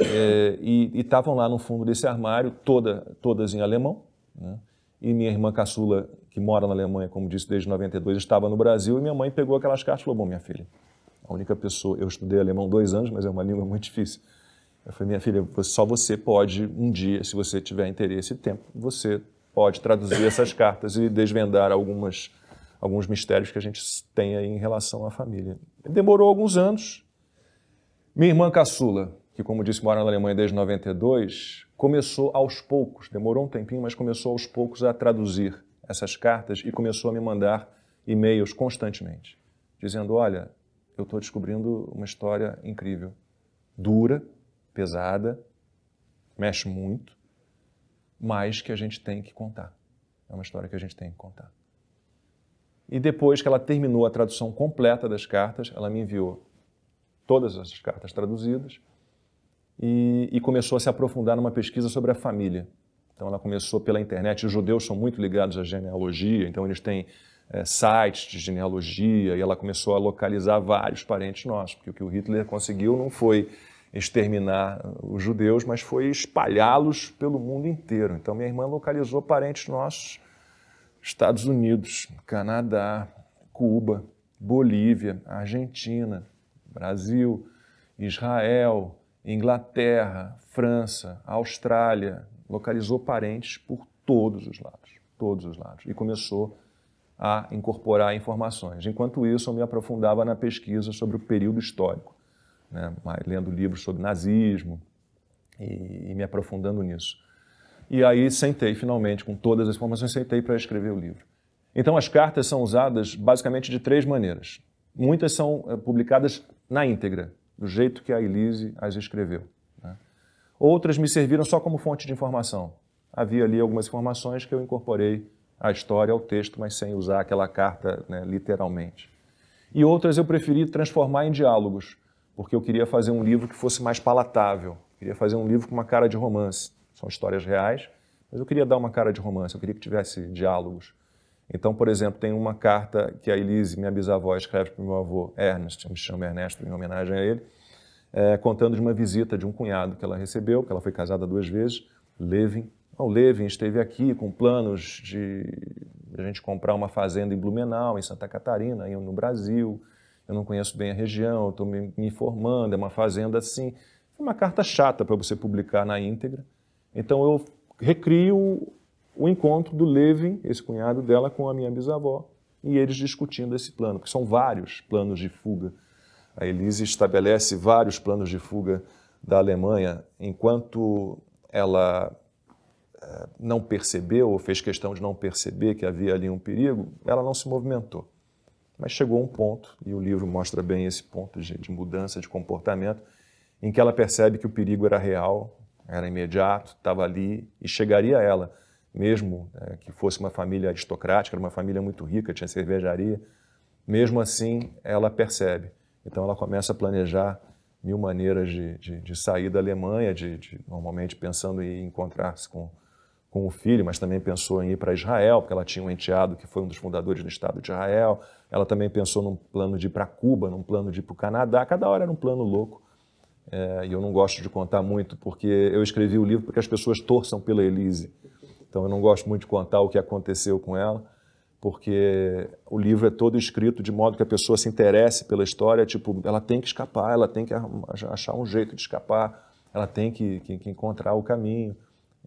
A: É, e estavam lá no fundo desse armário, toda, todas em alemão. Né? E minha irmã caçula, que mora na Alemanha, como disse, desde 92, estava no Brasil. E minha mãe pegou aquelas cartas e falou: Bom, minha filha, a única pessoa. Eu estudei alemão dois anos, mas é uma língua muito difícil. Eu falei, minha filha, só você pode, um dia, se você tiver interesse e tempo, você pode traduzir essas cartas e desvendar algumas, alguns mistérios que a gente tem aí em relação à família. Demorou alguns anos. Minha irmã caçula, que como disse mora na Alemanha desde 92, começou aos poucos, demorou um tempinho, mas começou aos poucos a traduzir essas cartas e começou a me mandar e-mails constantemente, dizendo: Olha, eu estou descobrindo uma história incrível, dura, pesada, mexe muito, mas que a gente tem que contar. É uma história que a gente tem que contar. E depois que ela terminou a tradução completa das cartas, ela me enviou todas essas cartas traduzidas e, e, começou a se aprofundar numa pesquisa sobre a família. Então ela começou pela internet. Os judeus são muito ligados à genealogia, então eles têm é, sites de genealogia e ela começou a localizar vários parentes nossos, porque o que o Hitler conseguiu não foi exterminar os judeus, mas foi espalhá-los pelo mundo inteiro. Então minha irmã localizou parentes nossos, Estados Unidos, Canadá, Cuba, Bolívia, Argentina, Brasil, Israel, Inglaterra, França, Austrália, localizou parentes por todos os lados, todos os lados, e começou a incorporar informações. Enquanto isso, eu me aprofundava na pesquisa sobre o período histórico, né, lendo livros sobre nazismo e, e me aprofundando nisso. E aí sentei finalmente com todas as informações, sentei para escrever o livro. Então as cartas são usadas basicamente de três maneiras. Muitas são eh, publicadas na íntegra, do jeito que a Elise as escreveu. Né? Outras me serviram só como fonte de informação. Havia ali algumas informações que eu incorporei à história, ao texto, mas sem usar aquela carta né, literalmente. E outras eu preferi transformar em diálogos, porque eu queria fazer um livro que fosse mais palatável. Queria fazer um livro com uma cara de romance. São histórias reais, mas eu queria dar uma cara de romance, eu queria que tivesse diálogos. Então, por exemplo, tem uma carta que a Elise, minha bisavó, escreve para o meu avô Ernest, me chama Ernesto em homenagem a ele, é, contando de uma visita de um cunhado que ela recebeu, que ela foi casada duas vezes, Levin. O Levin esteve aqui com planos de a gente comprar uma fazenda em Blumenau, em Santa Catarina, aí no Brasil. Eu não conheço bem a região, estou me, me informando, é uma fazenda assim. É uma carta chata para você publicar na íntegra. Então eu recrio o encontro do Levin, esse cunhado dela, com a minha bisavó, e eles discutindo esse plano, que são vários planos de fuga. A Elise estabelece vários planos de fuga da Alemanha, enquanto ela eh, não percebeu, ou fez questão de não perceber que havia ali um perigo, ela não se movimentou. Mas chegou um ponto, e o livro mostra bem esse ponto de, de mudança de comportamento, em que ela percebe que o perigo era real, era imediato, estava ali e chegaria a ela mesmo é, que fosse uma família aristocrática, era uma família muito rica, tinha cervejaria, mesmo assim ela percebe. Então ela começa a planejar mil maneiras de, de, de sair da Alemanha, de, de normalmente pensando em encontrar-se com, com o filho, mas também pensou em ir para Israel, porque ela tinha um enteado que foi um dos fundadores do Estado de Israel. Ela também pensou num plano de ir para Cuba, num plano de ir para o Canadá. Cada hora era um plano louco. É, e eu não gosto de contar muito, porque eu escrevi o livro para que as pessoas torçam pela Elise. Então eu não gosto muito de contar o que aconteceu com ela, porque o livro é todo escrito de modo que a pessoa se interesse pela história, tipo, ela tem que escapar, ela tem que achar um jeito de escapar, ela tem que, que, que encontrar o caminho.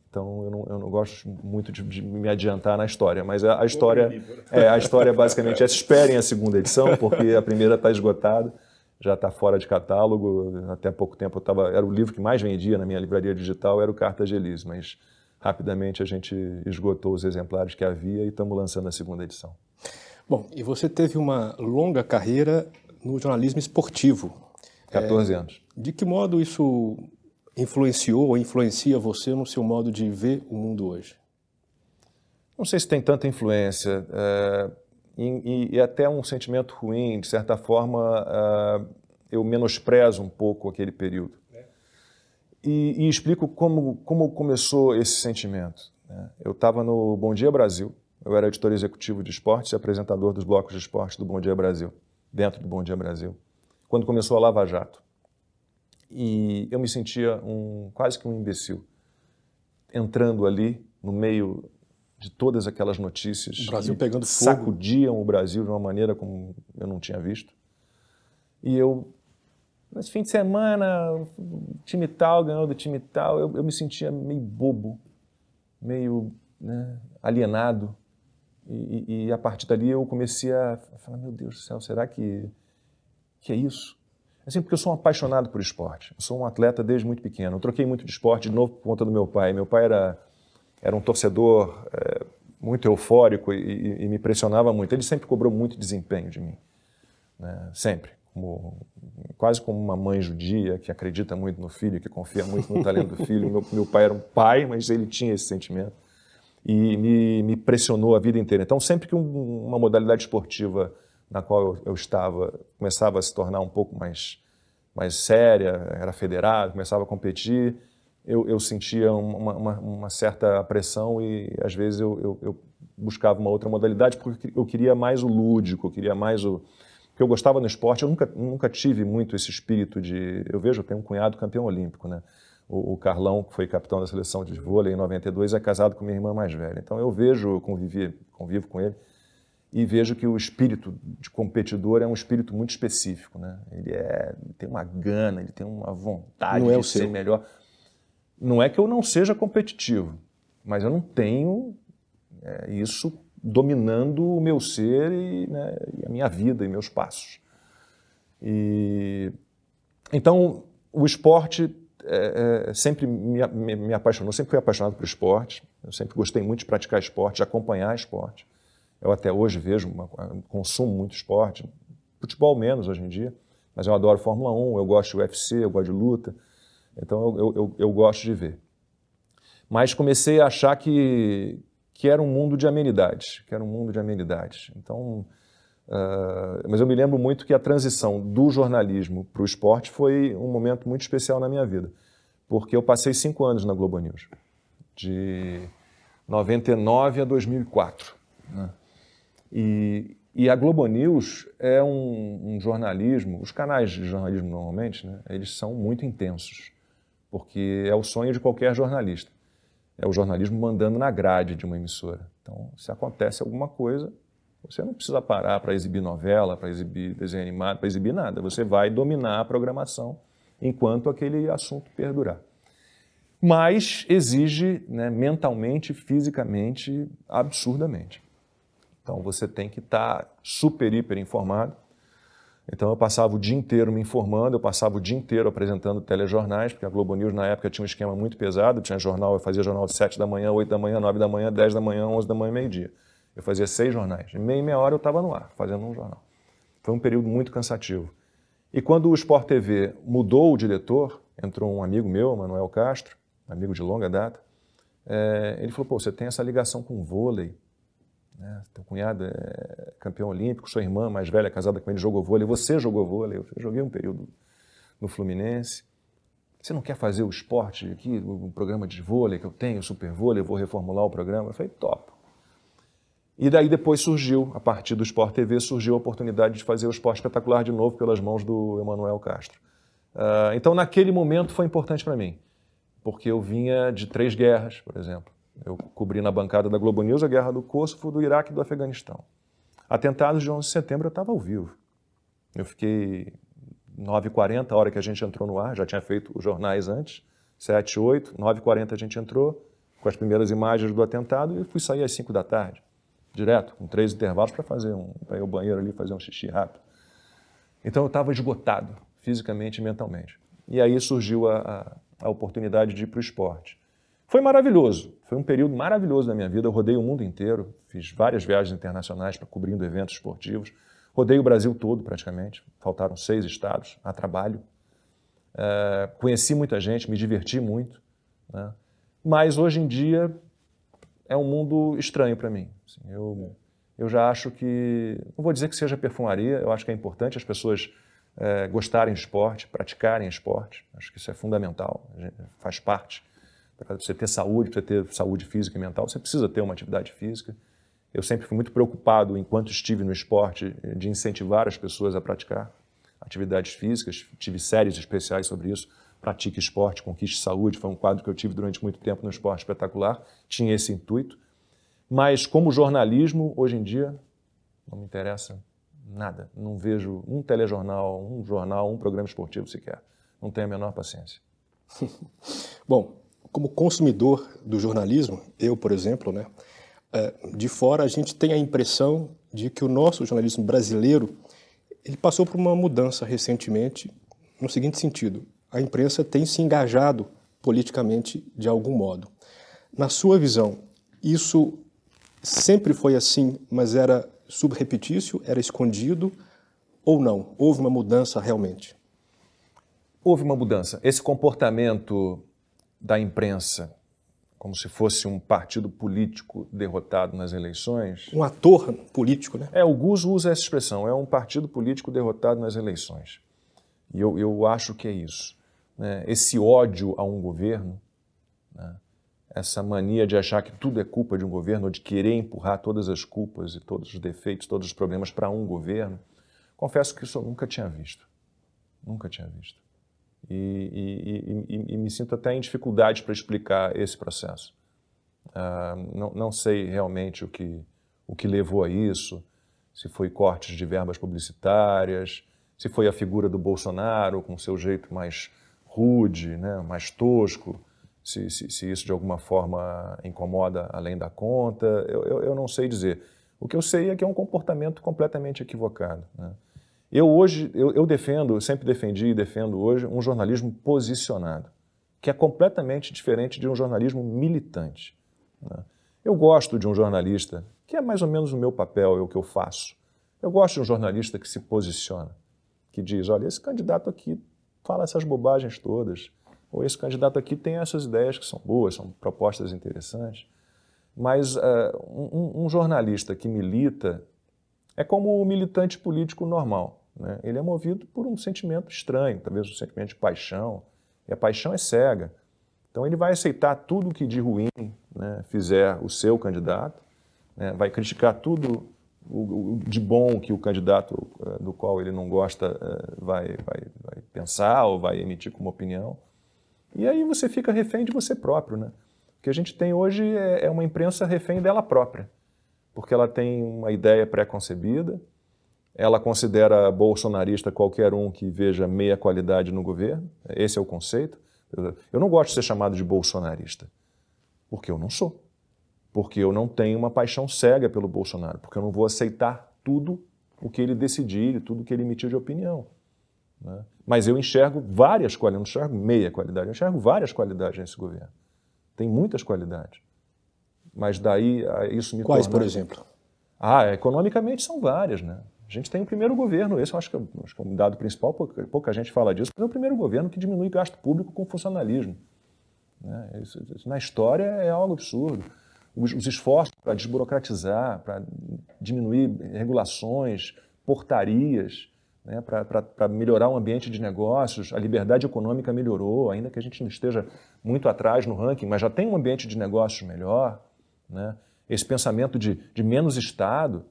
A: Então eu não, eu não gosto muito de, de, me adiantar na história, mas a, a história é a história basicamente é esperem a segunda edição porque a primeira está esgotada, já está fora de catálogo. Até pouco tempo eu tava, era o livro que mais vendia na minha livraria digital era o Cartas de Elise, mas rapidamente a gente esgotou os exemplares que havia e estamos lançando a segunda edição.
B: Bom, e você teve uma longa carreira no jornalismo esportivo.
A: 14 é, anos.
B: De que modo isso influenciou ou influencia você no seu modo de ver o mundo hoje?
A: Não sei se tem tanta influência. É, e, e, até um sentimento ruim, de certa forma, é, eu menosprezo um pouco aquele período. E, e explico como, como começou esse sentimento. Né? Eu estava no Bom Dia Brasil, eu era editor executivo de esportes e apresentador dos blocos de esportes do Bom Dia Brasil, dentro do Bom Dia Brasil, quando começou a Lava Jato. E eu me sentia um, quase que um imbecil, entrando ali no meio de todas aquelas notícias
B: o Brasil pegando
A: fogo. sacudiam o Brasil de uma maneira como eu não tinha visto. E eu Mas fim de semana, time tal ganhou do time tal, eu, eu me sentia meio bobo, meio né, alienado. E, e, e, a partir dali eu comecei a falar, meu Deus do céu, será que, que é isso? Assim, porque eu sou um apaixonado por esporte. Eu sou um atleta desde muito pequeno. Eu troquei muito de esporte, de novo, por conta do meu pai. Meu pai era, era um torcedor é, muito eufórico e, e, me pressionava muito. Ele sempre cobrou muito desempenho de mim. Né? Sempre. Como, quase como uma mãe judia que acredita muito no filho, que confia muito no talento do filho. Meu, meu pai era um pai, mas ele tinha esse sentimento e me, me pressionou a vida inteira. Então, sempre que um, uma modalidade esportiva na qual eu, eu, estava começava a se tornar um pouco mais, mais séria, era federado, começava a competir, eu, eu sentia uma, uma, uma, certa pressão e às vezes eu, eu, eu, buscava uma outra modalidade porque eu queria mais o lúdico, eu queria mais o que eu gostava no esporte. Eu nunca, nunca tive muito esse espírito de. Eu vejo, eu tenho um cunhado campeão olímpico, né? O, o, Carlão, que foi capitão da seleção de vôlei em 92, é casado com minha irmã mais velha. Então eu vejo, eu convivi, convivo com ele e vejo que o espírito de competidor é um espírito muito específico, né? Ele, é, ele tem uma gana, ele tem uma vontade
B: não é
A: de ser melhor. Não é que eu não seja competitivo, mas eu não tenho é, isso dominando o meu ser e, né, e, a minha vida e meus passos. E então o esporte é, é, sempre me, me, me, apaixonou, sempre fui apaixonado por esporte, eu sempre gostei muito de praticar esporte, de acompanhar esporte. Eu até hoje vejo, uma, consumo muito esporte, futebol menos hoje em dia, mas eu adoro Fórmula 1, eu gosto de UFC, eu gosto de luta, então eu, eu, eu gosto de ver. Mas comecei a achar que, que era um mundo de amenidades, que era um mundo de amenidades. Então, Uh, mas eu me lembro muito que a transição do jornalismo para o esporte foi um momento muito especial na minha vida, porque eu passei cinco anos na Globo News, de 99 a 2004. Né? E, e, a Globo News é um, um, jornalismo, os canais de jornalismo normalmente, né, eles são muito intensos, porque é o sonho de qualquer jornalista. É o jornalismo mandando na grade de uma emissora. Então, se acontece alguma coisa, você não precisa parar para exibir novela, para exibir desenho animado, para exibir nada. Você vai dominar a programação enquanto aquele assunto perdurar. Mas exige né, mentalmente, fisicamente, absurdamente. Então você tem que estar tá super, hiper informado. Então eu passava o dia inteiro me informando, eu passava o dia inteiro apresentando telejornais, porque a Globo News na época tinha um esquema muito pesado, tinha jornal, eu fazia jornal de 7 da manhã, 8 da manhã, 9 da manhã, 10 da manhã, 11 da manhã, meio-dia. Eu fazia seis jornais. Em meia, meia hora eu estava no ar, fazendo um jornal. Foi um período muito cansativo. E quando o Sport TV mudou o diretor, entrou um amigo meu, Manuel Castro, amigo de longa data, é, ele falou, pô, você tem essa ligação com o vôlei, né? teu cunhado é campeão olímpico, sua irmã mais velha, casada com ele, jogou vôlei, você jogou vôlei, eu joguei um período no Fluminense. Você não quer fazer o esporte aqui, o programa de vôlei que eu tenho, super vôlei, eu vou reformular o programa? Eu falei, topo. E daí depois surgiu, a partir do Sport TV, surgiu a oportunidade de fazer o Esporte Espetacular de novo pelas mãos do Emanuel Castro. Uh, então, naquele momento foi importante para mim, porque eu vinha de três guerras, por exemplo. Eu cobri na bancada da Globo News a guerra do Kosovo, do Iraque e do Afeganistão. Atentados de 11 de setembro eu estava ao vivo. Eu fiquei 9h40, a hora que a gente entrou no ar, já tinha feito os jornais antes, 7, 8, 9h40 a gente entrou com as primeiras imagens do atentado e fui sair às 5 da tarde direto, com três intervalos para fazer um, para ir ao banheiro ali fazer um xixi rápido. Então eu estava esgotado, fisicamente e mentalmente. E aí surgiu a, a, a oportunidade de ir para o esporte. Foi maravilhoso, foi um período maravilhoso da minha vida. Eu rodei o mundo inteiro, fiz várias viagens internacionais para cobrindo eventos esportivos. Rodei o Brasil todo praticamente, faltaram seis estados a trabalho. É, conheci muita gente, me diverti muito. Né? Mas hoje em dia é um mundo estranho para mim. Assim, eu, eu já acho que, não vou dizer que seja perfumaria, eu acho que é importante as pessoas é, gostarem de esporte, praticarem esporte. Acho que isso é fundamental, faz parte. Para você ter saúde, para você ter saúde física e mental, você precisa ter uma atividade física. Eu sempre fui muito preocupado, enquanto estive no esporte, de incentivar as pessoas a praticar atividades físicas. Tive séries especiais sobre isso pratique esporte, conquiste saúde, foi um quadro que eu tive durante muito tempo no esporte espetacular, tinha esse intuito. Mas como jornalismo, hoje em dia, não me interessa Nada. Não vejo um telejornal, um jornal, um programa esportivo sequer. Não tenho a menor paciência.
B: Bom, como consumidor do jornalismo, eu, por exemplo, né, é, de fora a gente tem a impressão de que o nosso jornalismo brasileiro ele passou por uma mudança recentemente no seguinte sentido: a imprensa tem se engajado politicamente de algum modo. Na sua visão, isso sempre foi assim, mas era subrepetício, era escondido ou não? Houve uma mudança realmente?
A: Houve uma mudança. Esse comportamento da imprensa, como se fosse um partido político derrotado nas eleições.
B: Um ator político, né?
A: É, o Gus usa essa expressão, é um partido político derrotado nas eleições. E eu, eu acho que é isso. Né? Esse ódio a um governo, né? essa mania de achar que tudo é culpa de um governo, ou de querer empurrar todas as culpas e todos os defeitos, todos os problemas para um governo, confesso que isso eu nunca tinha visto. Nunca tinha visto. E, e, e, e me sinto até em dificuldade para explicar esse processo. Uh, não, não sei realmente o que, o que levou a isso, se foi cortes de verbas publicitárias, se foi a figura do Bolsonaro com seu jeito mais rude, né, mais tosco, se, se, se, isso de alguma forma incomoda além da conta, eu, eu, eu, não sei dizer. O que eu sei é que é um comportamento completamente equivocado. Né? Eu hoje, eu, eu defendo, sempre defendi e defendo hoje um jornalismo posicionado, que é completamente diferente de um jornalismo militante. Né? Eu gosto de um jornalista, que é mais ou menos o meu papel, é o que eu faço. Eu gosto de um jornalista que se posiciona, que diz, olha, esse candidato aqui fala essas bobagens todas, ou esse candidato aqui tem essas ideias que são boas, são propostas interessantes. Mas uh, um, um, jornalista que milita é como o militante político normal. Né? Ele é movido por um sentimento estranho, talvez um sentimento de paixão, e a paixão é cega. Então ele vai aceitar tudo que de ruim né, fizer o seu candidato, né, vai criticar tudo o, o, de bom que o candidato uh, do qual ele não gosta uh, vai, vai, vai pensar ou vai emitir como opinião. E aí você fica refém de você próprio, né? O que a gente tem hoje é, é uma imprensa refém dela própria, porque ela tem uma ideia pré-concebida, ela considera bolsonarista qualquer um que veja meia qualidade no governo, esse é o conceito. Eu não gosto de ser chamado de bolsonarista, porque eu não sou. Porque eu não tenho uma paixão cega pelo Bolsonaro, porque eu não vou aceitar tudo o que ele decidir, tudo o que ele emitir de opinião. Né? Mas eu enxergo várias qualidades, não enxergo meia qualidade, eu enxergo várias qualidades nesse governo. Tem muitas qualidades. Mas daí isso me
B: Quais,
A: torna...
B: por exemplo?
A: Ah, economicamente são várias, né? A gente tem o primeiro governo, esse eu acho que, é, acho que é um dado principal, pouca, pouca gente fala disso, mas é o primeiro governo que diminui gasto público com funcionalismo. Né? Isso, isso, na história é algo absurdo. Os, os esforços para desburocratizar, para diminuir regulações, portarias, né, para melhorar o ambiente de negócios. A liberdade econômica melhorou, ainda que a gente não esteja muito atrás no ranking, mas já tem um ambiente de negócios melhor. Né? Esse pensamento de, de menos Estado.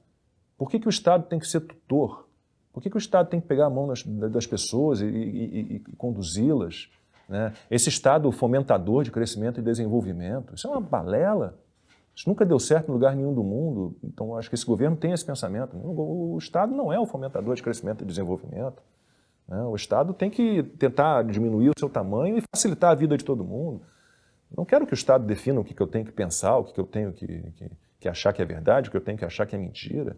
A: Por que, que o Estado tem que ser tutor? Por que, que o Estado tem que pegar a mão das, das pessoas e, e, e conduzi-las? Né? Esse Estado fomentador de crescimento e desenvolvimento, isso é uma balela. Isso nunca deu certo em lugar nenhum do mundo, então acho que esse governo tem esse pensamento. O Estado não é o fomentador de crescimento e desenvolvimento. Né? O Estado tem que tentar diminuir o seu tamanho e facilitar a vida de todo mundo. Não quero que o Estado defina o que eu tenho que pensar, o que eu tenho que, que, que achar que é verdade, o que eu tenho que achar que é mentira.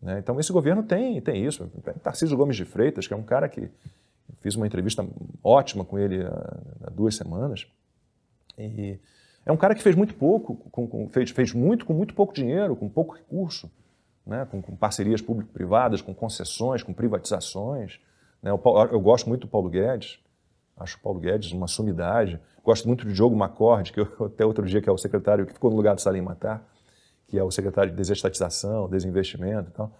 A: Né? Então esse governo tem, tem isso. Tarcísio Gomes de Freitas, que é um cara que fiz uma entrevista ótima com ele há, há duas semanas, e é um cara que fez muito pouco, com, com, fez, fez muito com muito pouco dinheiro, com pouco recurso, né? com, com parcerias público-privadas, com concessões, com privatizações. Né? Eu, eu, gosto muito do Paulo Guedes, acho o Paulo Guedes uma sumidade. Gosto muito do Diogo Macorde, que eu, até outro dia que é o secretário que ficou no lugar do Salim Matar, que é o secretário de desestatização, desinvestimento e tal.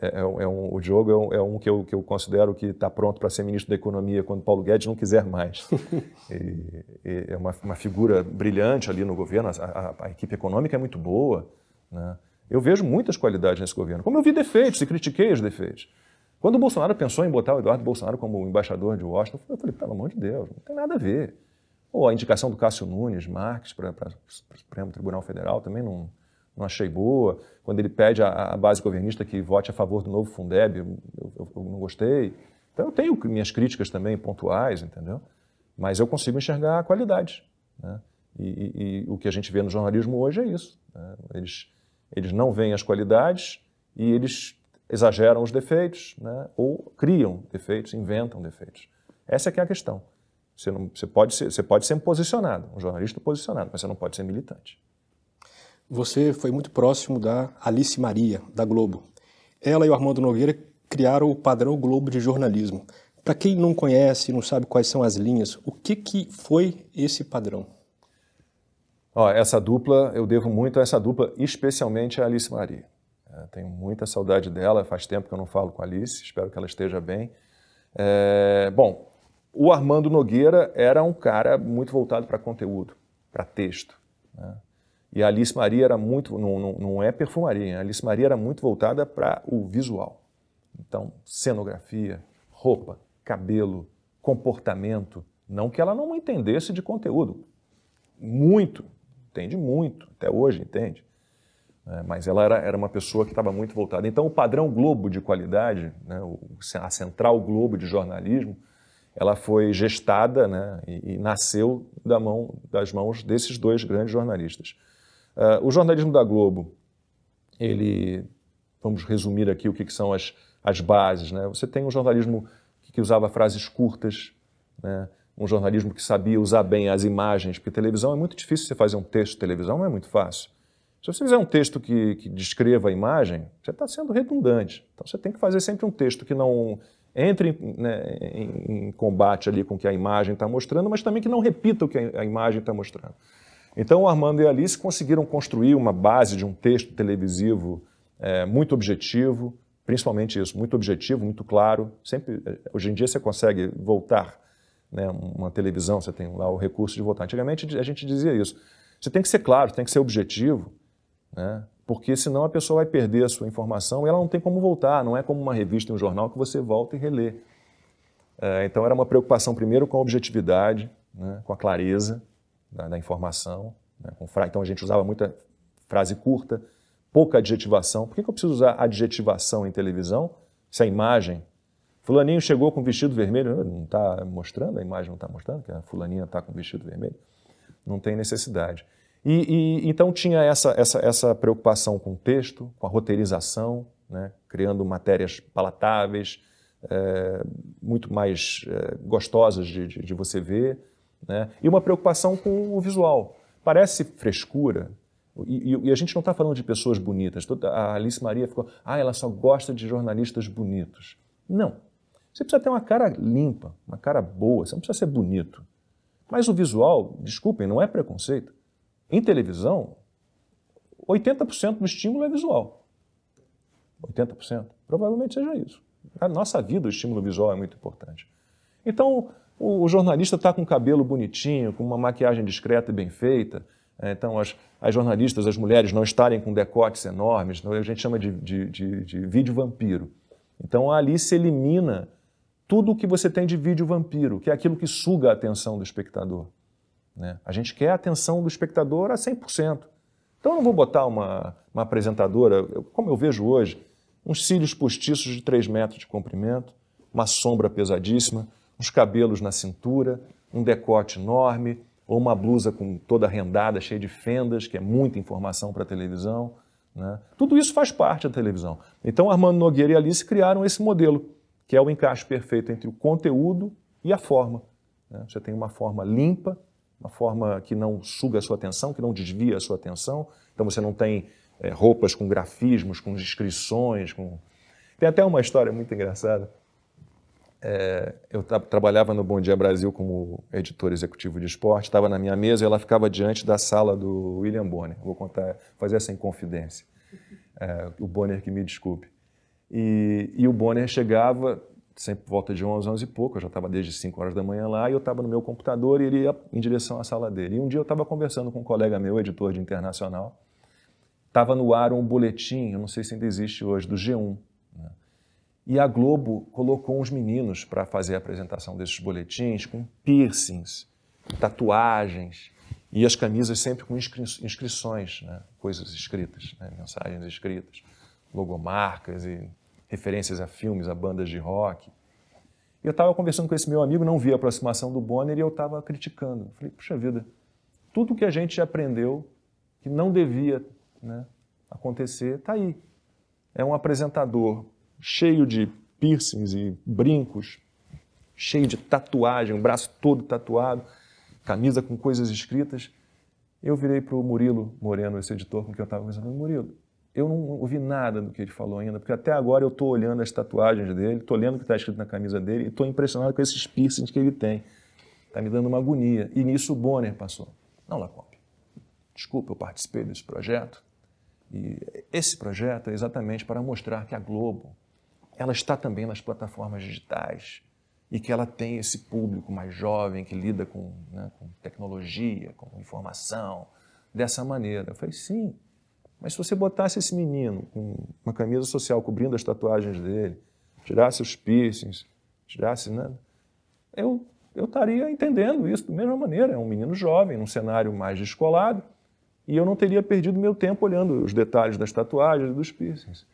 A: É, é, é um, o Diogo é um, é um, que, eu, que eu considero que está pronto para ser ministro da Economia quando Paulo Guedes não quiser mais. e, e é uma, uma, figura brilhante ali no governo, a, a, a equipe econômica é muito boa. Né? Eu vejo muitas qualidades nesse governo, como eu vi defeitos e critiquei os defeitos. Quando o Bolsonaro pensou em botar o Eduardo Bolsonaro como embaixador de Washington, eu falei, pelo amor de Deus, não tem nada a ver. Ou a indicação do Cássio Nunes Marques para o Supremo Tribunal Federal também não, não achei boa. Quando ele pede à base governista que vote a favor do novo Fundeb, eu, eu, eu não gostei. Então eu tenho minhas críticas também pontuais, entendeu? Mas eu consigo enxergar a qualidade. Né? E, e, e, o que a gente vê no jornalismo hoje é isso. Né? Eles, eles não veem as qualidades e eles exageram os defeitos, né? ou criam defeitos, inventam defeitos. Essa é que é a questão. Você, não, você, pode ser, você pode ser posicionado, um jornalista posicionado, mas você não pode ser militante.
B: Você foi muito próximo da Alice Maria, da Globo. Ela e o Armando Nogueira criaram o padrão Globo de jornalismo. Para quem não conhece, não sabe quais são as linhas, o que, que foi esse padrão?
A: Ó, essa dupla, eu devo muito a essa dupla, especialmente a Alice Maria. É, tenho muita saudade dela, faz tempo que eu não falo com a Alice, espero que ela esteja bem. É, bom, o Armando Nogueira era um cara muito voltado para conteúdo, para texto. Né? E a Alice Maria era muito, não, não, não é perfumaria, a Alice Maria era muito voltada para o visual. Então, cenografia, roupa, cabelo, comportamento. Não que ela não entendesse de conteúdo. Muito, entende muito, até hoje entende. É, mas ela era, era uma pessoa que estava muito voltada. Então, o padrão Globo de qualidade, né, a central Globo de jornalismo, ela foi gestada né, e, e nasceu da mão, das mãos desses dois grandes jornalistas. Uh, o jornalismo da Globo, ele, vamos resumir aqui o que, que são as, as bases. Né? Você tem um jornalismo que, que usava frases curtas, né? um jornalismo que sabia usar bem as imagens, porque televisão é muito difícil você fazer um texto de televisão, não é muito fácil. Se você fizer um texto que, que descreva a imagem, você está sendo redundante. Então você tem que fazer sempre um texto que não entre né, em, em, combate ali com o que a imagem está mostrando, mas também que não repita o que a, a imagem está mostrando. Então o Armando e a Alice conseguiram construir uma base de um texto televisivo é, muito objetivo, principalmente isso, muito objetivo, muito claro. Sempre, é, hoje em dia você consegue voltar né, uma televisão, você tem lá o recurso de voltar. Antigamente a gente dizia isso. Você tem que ser claro, tem que ser objetivo, né? Porque senão a pessoa vai perder a sua informação e ela não tem como voltar, não é como uma revista e um jornal que você volta e relê. É, então era uma preocupação primeiro com a objetividade, né? com a clareza da, da informação. Né? Fra... Então a gente usava muita frase curta, pouca adjetivação. Por que, que eu preciso usar adjetivação em televisão se a imagem Fulaninho chegou com vestido vermelho, não está mostrando, a imagem não está mostrando que a fulaninha está com vestido vermelho. Não tem necessidade. E, e, então tinha essa, essa, essa preocupação com o texto, com a roteirização, né? criando matérias palatáveis, é, muito mais é, gostosas de, de, de, você ver, né? e uma preocupação com o visual. Parece frescura, e, e a gente não está falando de pessoas bonitas. A Alice Maria ficou, ah, ela só gosta de jornalistas bonitos. Não. Você precisa ter uma cara limpa, uma cara boa, você não precisa ser bonito. Mas o visual, desculpem, não é preconceito. Em televisão, 80% do estímulo é visual. 80%. Provavelmente seja isso. Na nossa vida, o estímulo visual é muito importante. Então, o, jornalista está com o cabelo bonitinho, com uma maquiagem discreta e bem feita. É, então, as, as, jornalistas, as mulheres, não estarem com decotes enormes, a gente chama de, de, de, de vídeo vampiro. Então, ali se elimina tudo o que você tem de vídeo vampiro, que é aquilo que suga a atenção do espectador. Né? A gente quer a atenção do espectador a 100%. Então eu não vou botar uma, uma apresentadora, como eu vejo hoje, uns cílios postiços de 3 metros de comprimento, uma sombra pesadíssima, uns cabelos na cintura, um decote enorme, ou uma blusa com toda rendada, cheia de fendas, que é muita informação para a televisão. Né? Tudo isso faz parte da televisão. Então Armando Nogueira e Alice criaram esse modelo que é o encaixe perfeito entre o conteúdo e a forma. Né? Você tem uma forma limpa, uma forma que não suga a sua atenção, que não desvia a sua atenção. Então você não tem é, roupas com grafismos, com inscrições. Com... Tem até uma história muito engraçada. É, eu tra trabalhava no Bom Dia Brasil como editor executivo de esporte, estava na minha mesa e ela ficava diante da sala do William Bonner. Vou contar, fazer essa inconfidência. É, o Bonner que me desculpe. E, e o Bonner chegava sempre por volta de 11, 11 e pouco, eu já estava desde 5 horas da manhã lá, e eu estava no meu computador e ele ia em direção à sala dele. E um dia eu estava conversando com um colega meu, editor de internacional, estava no ar um boletim, eu não sei se ainda existe hoje, do G1. Né? E a Globo colocou uns meninos para fazer a apresentação desses boletins com piercings, tatuagens, E as camisas sempre com inscri inscrições, né? coisas escritas, né? mensagens escritas, logomarcas e referências a filmes, a bandas de rock. E eu estava conversando com esse meu amigo, não vi a aproximação do Bonner e eu estava criticando. Falei, puxa vida, tudo que a gente aprendeu que não devia né, acontecer está aí. É um apresentador cheio de piercings e brincos, cheio de tatuagem, o braço todo tatuado, camisa com coisas escritas. Eu virei para o Murilo Moreno, esse editor com quem eu estava conversando, Murilo, eu não ouvi nada do que ele falou ainda, porque até agora eu estou olhando as tatuagens dele, estou lendo o que está escrito na camisa dele e estou impressionado com esses piercings que ele tem. Está me dando uma agonia. E nisso o Bonner passou. Não, Lacombe, desculpa, eu participei desse projeto. E esse projeto é exatamente para mostrar que a Globo ela está também nas plataformas digitais e que ela tem esse público mais jovem que lida com, né, com tecnologia, com informação, dessa maneira. Eu falei, sim, mas se você botasse esse menino com uma camisa social cobrindo as tatuagens dele, tirasse os piercings, tirasse, né, eu, eu estaria entendendo isso da mesma maneira. É um menino jovem, num cenário mais descolado, e eu não teria perdido meu tempo olhando os detalhes das tatuagens e dos piercings.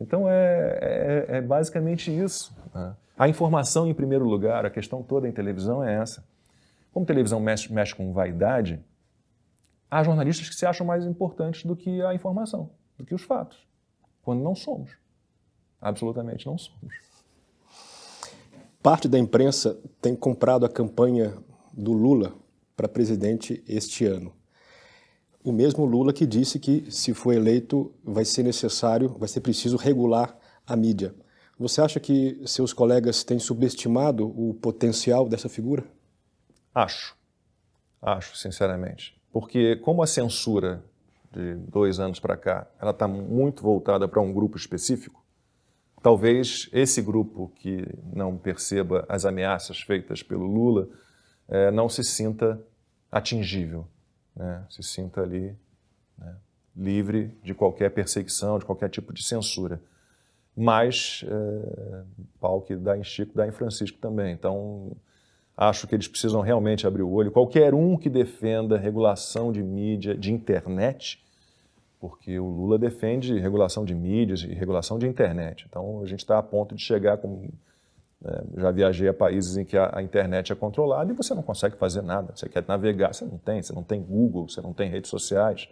A: Então é, é, é basicamente isso. Né? A informação em primeiro lugar, a questão toda em televisão é essa. Como televisão mexe, mexe com vaidade, há jornalistas que se acham mais importantes do que a informação, do que os fatos, quando não somos. Absolutamente não somos.
B: Parte da imprensa tem comprado a campanha do Lula para presidente este ano o mesmo Lula que disse que, se for eleito, vai ser necessário, vai ser preciso regular a mídia. Você acha que seus colegas têm subestimado o potencial dessa figura?
A: Acho. Acho, sinceramente. Porque, como a censura de dois anos para cá ela está muito voltada para um grupo específico, talvez esse grupo que não perceba as ameaças feitas pelo Lula é, não se sinta atingível né, se sinta ali né, livre de qualquer perseguição, de qualquer tipo de censura. Mas é, pau que dá em Chico, dá em Francisco também. Então, acho que eles precisam realmente abrir o olho. Qualquer um que defenda regulação de mídia, de internet, porque o Lula defende regulação de mídias e regulação de internet. Então, a gente está a ponto de chegar com é, já viajei a países em que a, a, internet é controlada e você não consegue fazer nada. Você quer navegar, você não tem. Você não tem Google, você não tem redes sociais.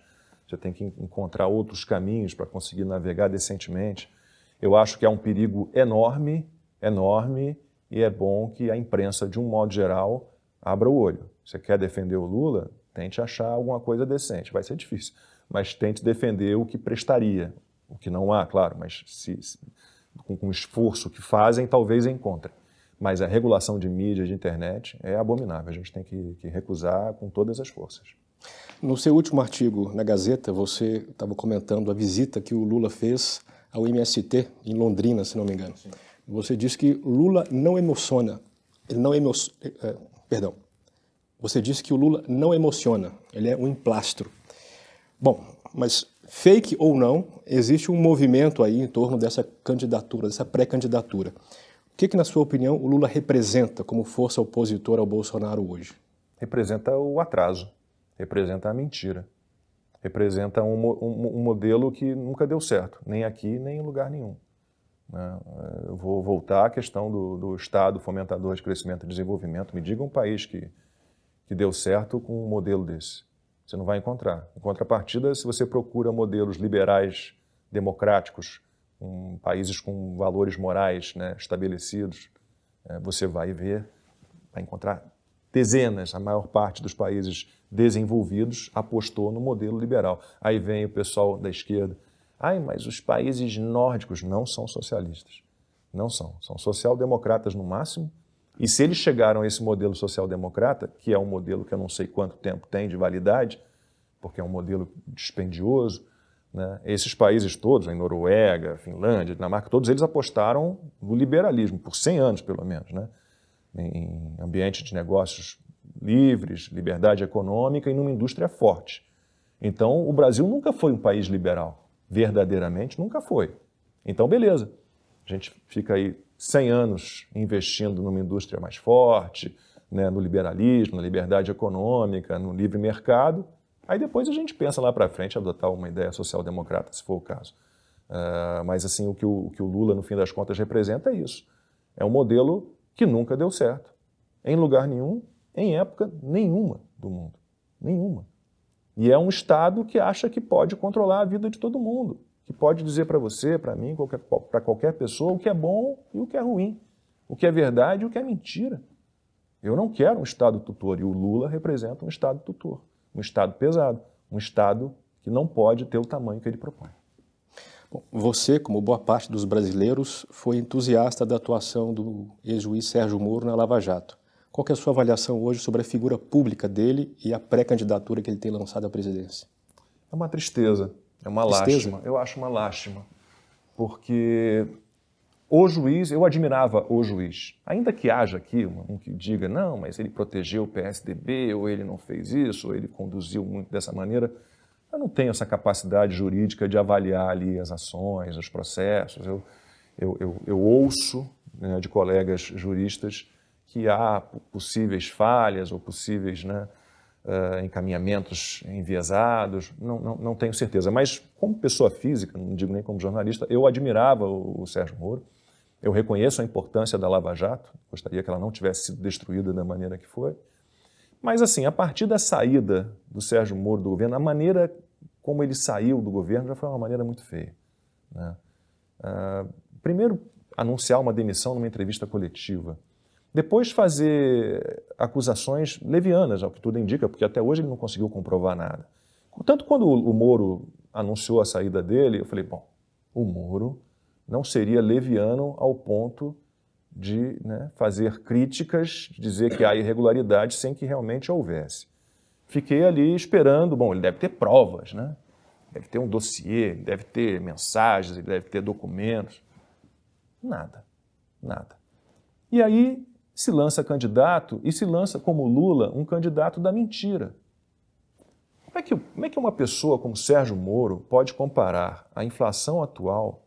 A: Você tem que encontrar outros caminhos para conseguir navegar decentemente. Eu acho que é um perigo enorme, enorme, e é bom que a imprensa, de um modo geral, abra o olho. Você quer defender o Lula? Tente achar alguma coisa decente. Vai ser difícil, mas tente defender o que prestaria. O que não há, claro, mas se, se com, com o esforço que fazem, talvez encontrem. Mas a regulação de mídia, de internet, é abominável. A gente tem que, que recusar com todas as forças.
B: No seu último artigo na Gazeta, você estava comentando a visita que o Lula fez ao MST em Londrina, se não me engano. Sim. Você disse que Lula não emociona. Ele não emo... É, perdão. Você disse que o Lula não emociona. Ele é um emplastro. Bom, mas Fake ou não, existe um movimento aí em torno dessa candidatura, dessa pré-candidatura. O que, que, na sua opinião, o Lula representa como força opositora ao Bolsonaro hoje?
A: Representa o atraso, representa a mentira, representa um, um, um modelo que nunca deu certo, nem aqui, nem em lugar nenhum. Né? Eu vou voltar à questão do, do Estado fomentador de crescimento e desenvolvimento. Me diga um país que, que deu certo com um modelo desse. Você não vai encontrar. Em contrapartida, se você procura modelos liberais, democráticos, um, países com valores morais né, estabelecidos, é, você vai ver, vai encontrar dezenas, a maior parte dos países desenvolvidos apostou no modelo liberal. Aí vem o pessoal da esquerda. Ai, mas os países nórdicos não são socialistas. Não são. São social-democratas no máximo e se eles chegaram a esse modelo social-democrata, que é um modelo que eu não sei quanto tempo tem de validade, porque é um modelo dispendioso, né? esses países todos, a Noruega, Finlândia, Dinamarca, todos eles apostaram no liberalismo, por 100 anos pelo menos, né? em ambiente de negócios livres, liberdade econômica e numa indústria forte. Então, o Brasil nunca foi um país liberal, verdadeiramente nunca foi. Então, beleza, a gente fica aí 100 anos investindo numa indústria mais forte, né, no liberalismo, na liberdade econômica, no livre mercado. Aí depois a gente pensa lá para frente adotar uma ideia social-democrata, se for o caso. Uh, mas assim, o que o, o que o Lula, no fim das contas, representa é isso. É um modelo que nunca deu certo, em lugar nenhum, em época nenhuma do mundo. Nenhuma. E é um Estado que acha que pode controlar a vida de todo mundo, que pode dizer para você, para mim, para qualquer pessoa o que é bom e o que é ruim, o que é verdade e o que é mentira. Eu não quero um Estado tutor e o Lula representa um Estado tutor, um Estado pesado, um Estado que não pode ter o tamanho que ele propõe.
B: Bom, você, como boa parte dos brasileiros, foi entusiasta da atuação do ex-juiz Sérgio Moro na Lava Jato. Qual é a sua avaliação hoje sobre a figura pública dele e a pré-candidatura que ele tem lançado à presidência?
A: É uma tristeza, é uma tristeza? lástima. Eu acho uma lástima, porque o juiz, eu admirava o juiz. Ainda que haja aqui um que diga, não, mas ele protegeu o PSDB, ou ele não fez isso, ou ele conduziu muito dessa maneira. Eu não tenho essa capacidade jurídica de avaliar ali as ações, os processos. Eu, eu, eu, eu ouço né, de colegas juristas que há possíveis falhas ou possíveis né, uh, encaminhamentos enviesados, não, não, não, tenho certeza. Mas, como pessoa física, não digo nem como jornalista, eu admirava o, o Sérgio Moro, eu reconheço a importância da Lava Jato, gostaria que ela não tivesse sido destruída da maneira que foi, mas, assim, a partir da saída do Sérgio Moro do governo, a maneira como ele saiu do governo já foi uma maneira muito feia. Né? Uh, primeiro, anunciar uma demissão numa entrevista coletiva. Depois, fazer acusações levianas, ao que tudo indica, porque até hoje ele não conseguiu comprovar nada. Tanto quando o Moro anunciou a saída dele, eu falei: bom, o Moro não seria leviano ao ponto de né, fazer críticas, dizer que há irregularidade sem que realmente houvesse. Fiquei ali esperando, bom, ele deve ter provas, né? deve ter um dossiê, deve ter mensagens, deve ter documentos. Nada, nada. E aí se lança candidato e se lança como Lula um candidato da mentira. Como é que, como é que uma pessoa como Sérgio Moro pode comparar a inflação atual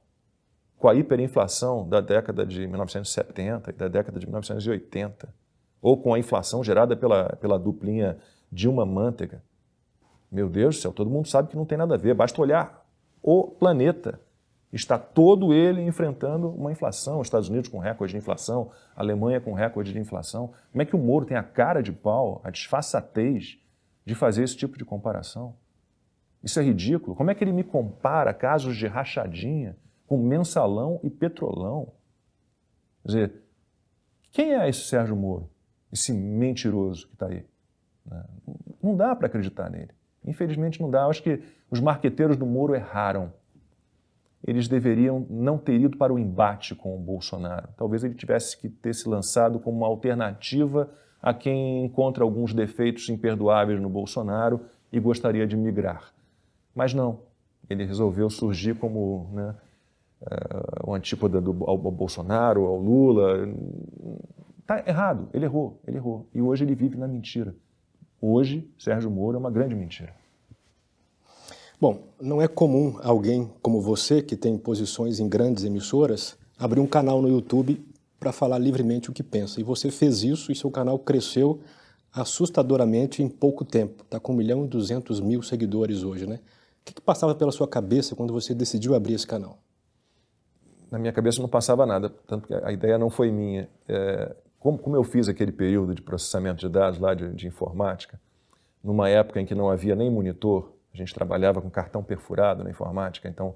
A: com a hiperinflação da década de 1970 e da década de 1980, ou com a inflação gerada pela, pela duplinha Dilma-Manteiga. Meu Deus do céu, todo mundo sabe que não tem nada a ver, basta olhar o planeta. Está todo ele enfrentando uma inflação, os Estados Unidos com recorde de inflação, Alemanha com recorde de inflação. Como é que o Moro tem a cara de pau, a disfarçatez de fazer esse tipo de comparação? Isso é ridículo. Como é que ele me compara casos de rachadinha com mensalão e petrolão. Quer dizer, quem é esse Sérgio Moro, esse mentiroso que está aí? Né? Não dá para acreditar nele. Infelizmente não dá. Eu acho que os marqueteiros do Moro erraram. Eles deveriam não ter ido para o embate com o Bolsonaro. Talvez ele tivesse que ter se lançado como uma alternativa a quem encontra alguns defeitos imperdoáveis no Bolsonaro e gostaria de migrar. Mas não. Ele resolveu surgir como né, uh, o antípoda do, ao, ao Bolsonaro, ao Lula. Está errado, ele errou, ele errou. E hoje ele vive na mentira. Hoje, Sérgio Moro é uma grande mentira.
B: Bom, não é comum alguém como você, que tem posições em grandes emissoras, abrir um canal no YouTube para falar livremente o que pensa. E você fez isso e seu canal cresceu assustadoramente em pouco tempo. Está com 1 milhão e 200 mil seguidores hoje, né? O que, que passava pela sua cabeça quando você decidiu abrir esse canal?
A: na minha cabeça não passava nada, tanto que a ideia não foi minha. É, como, como, eu fiz aquele período de processamento de dados lá de, de, informática, numa época em que não havia nem monitor, a gente trabalhava com cartão perfurado na informática, então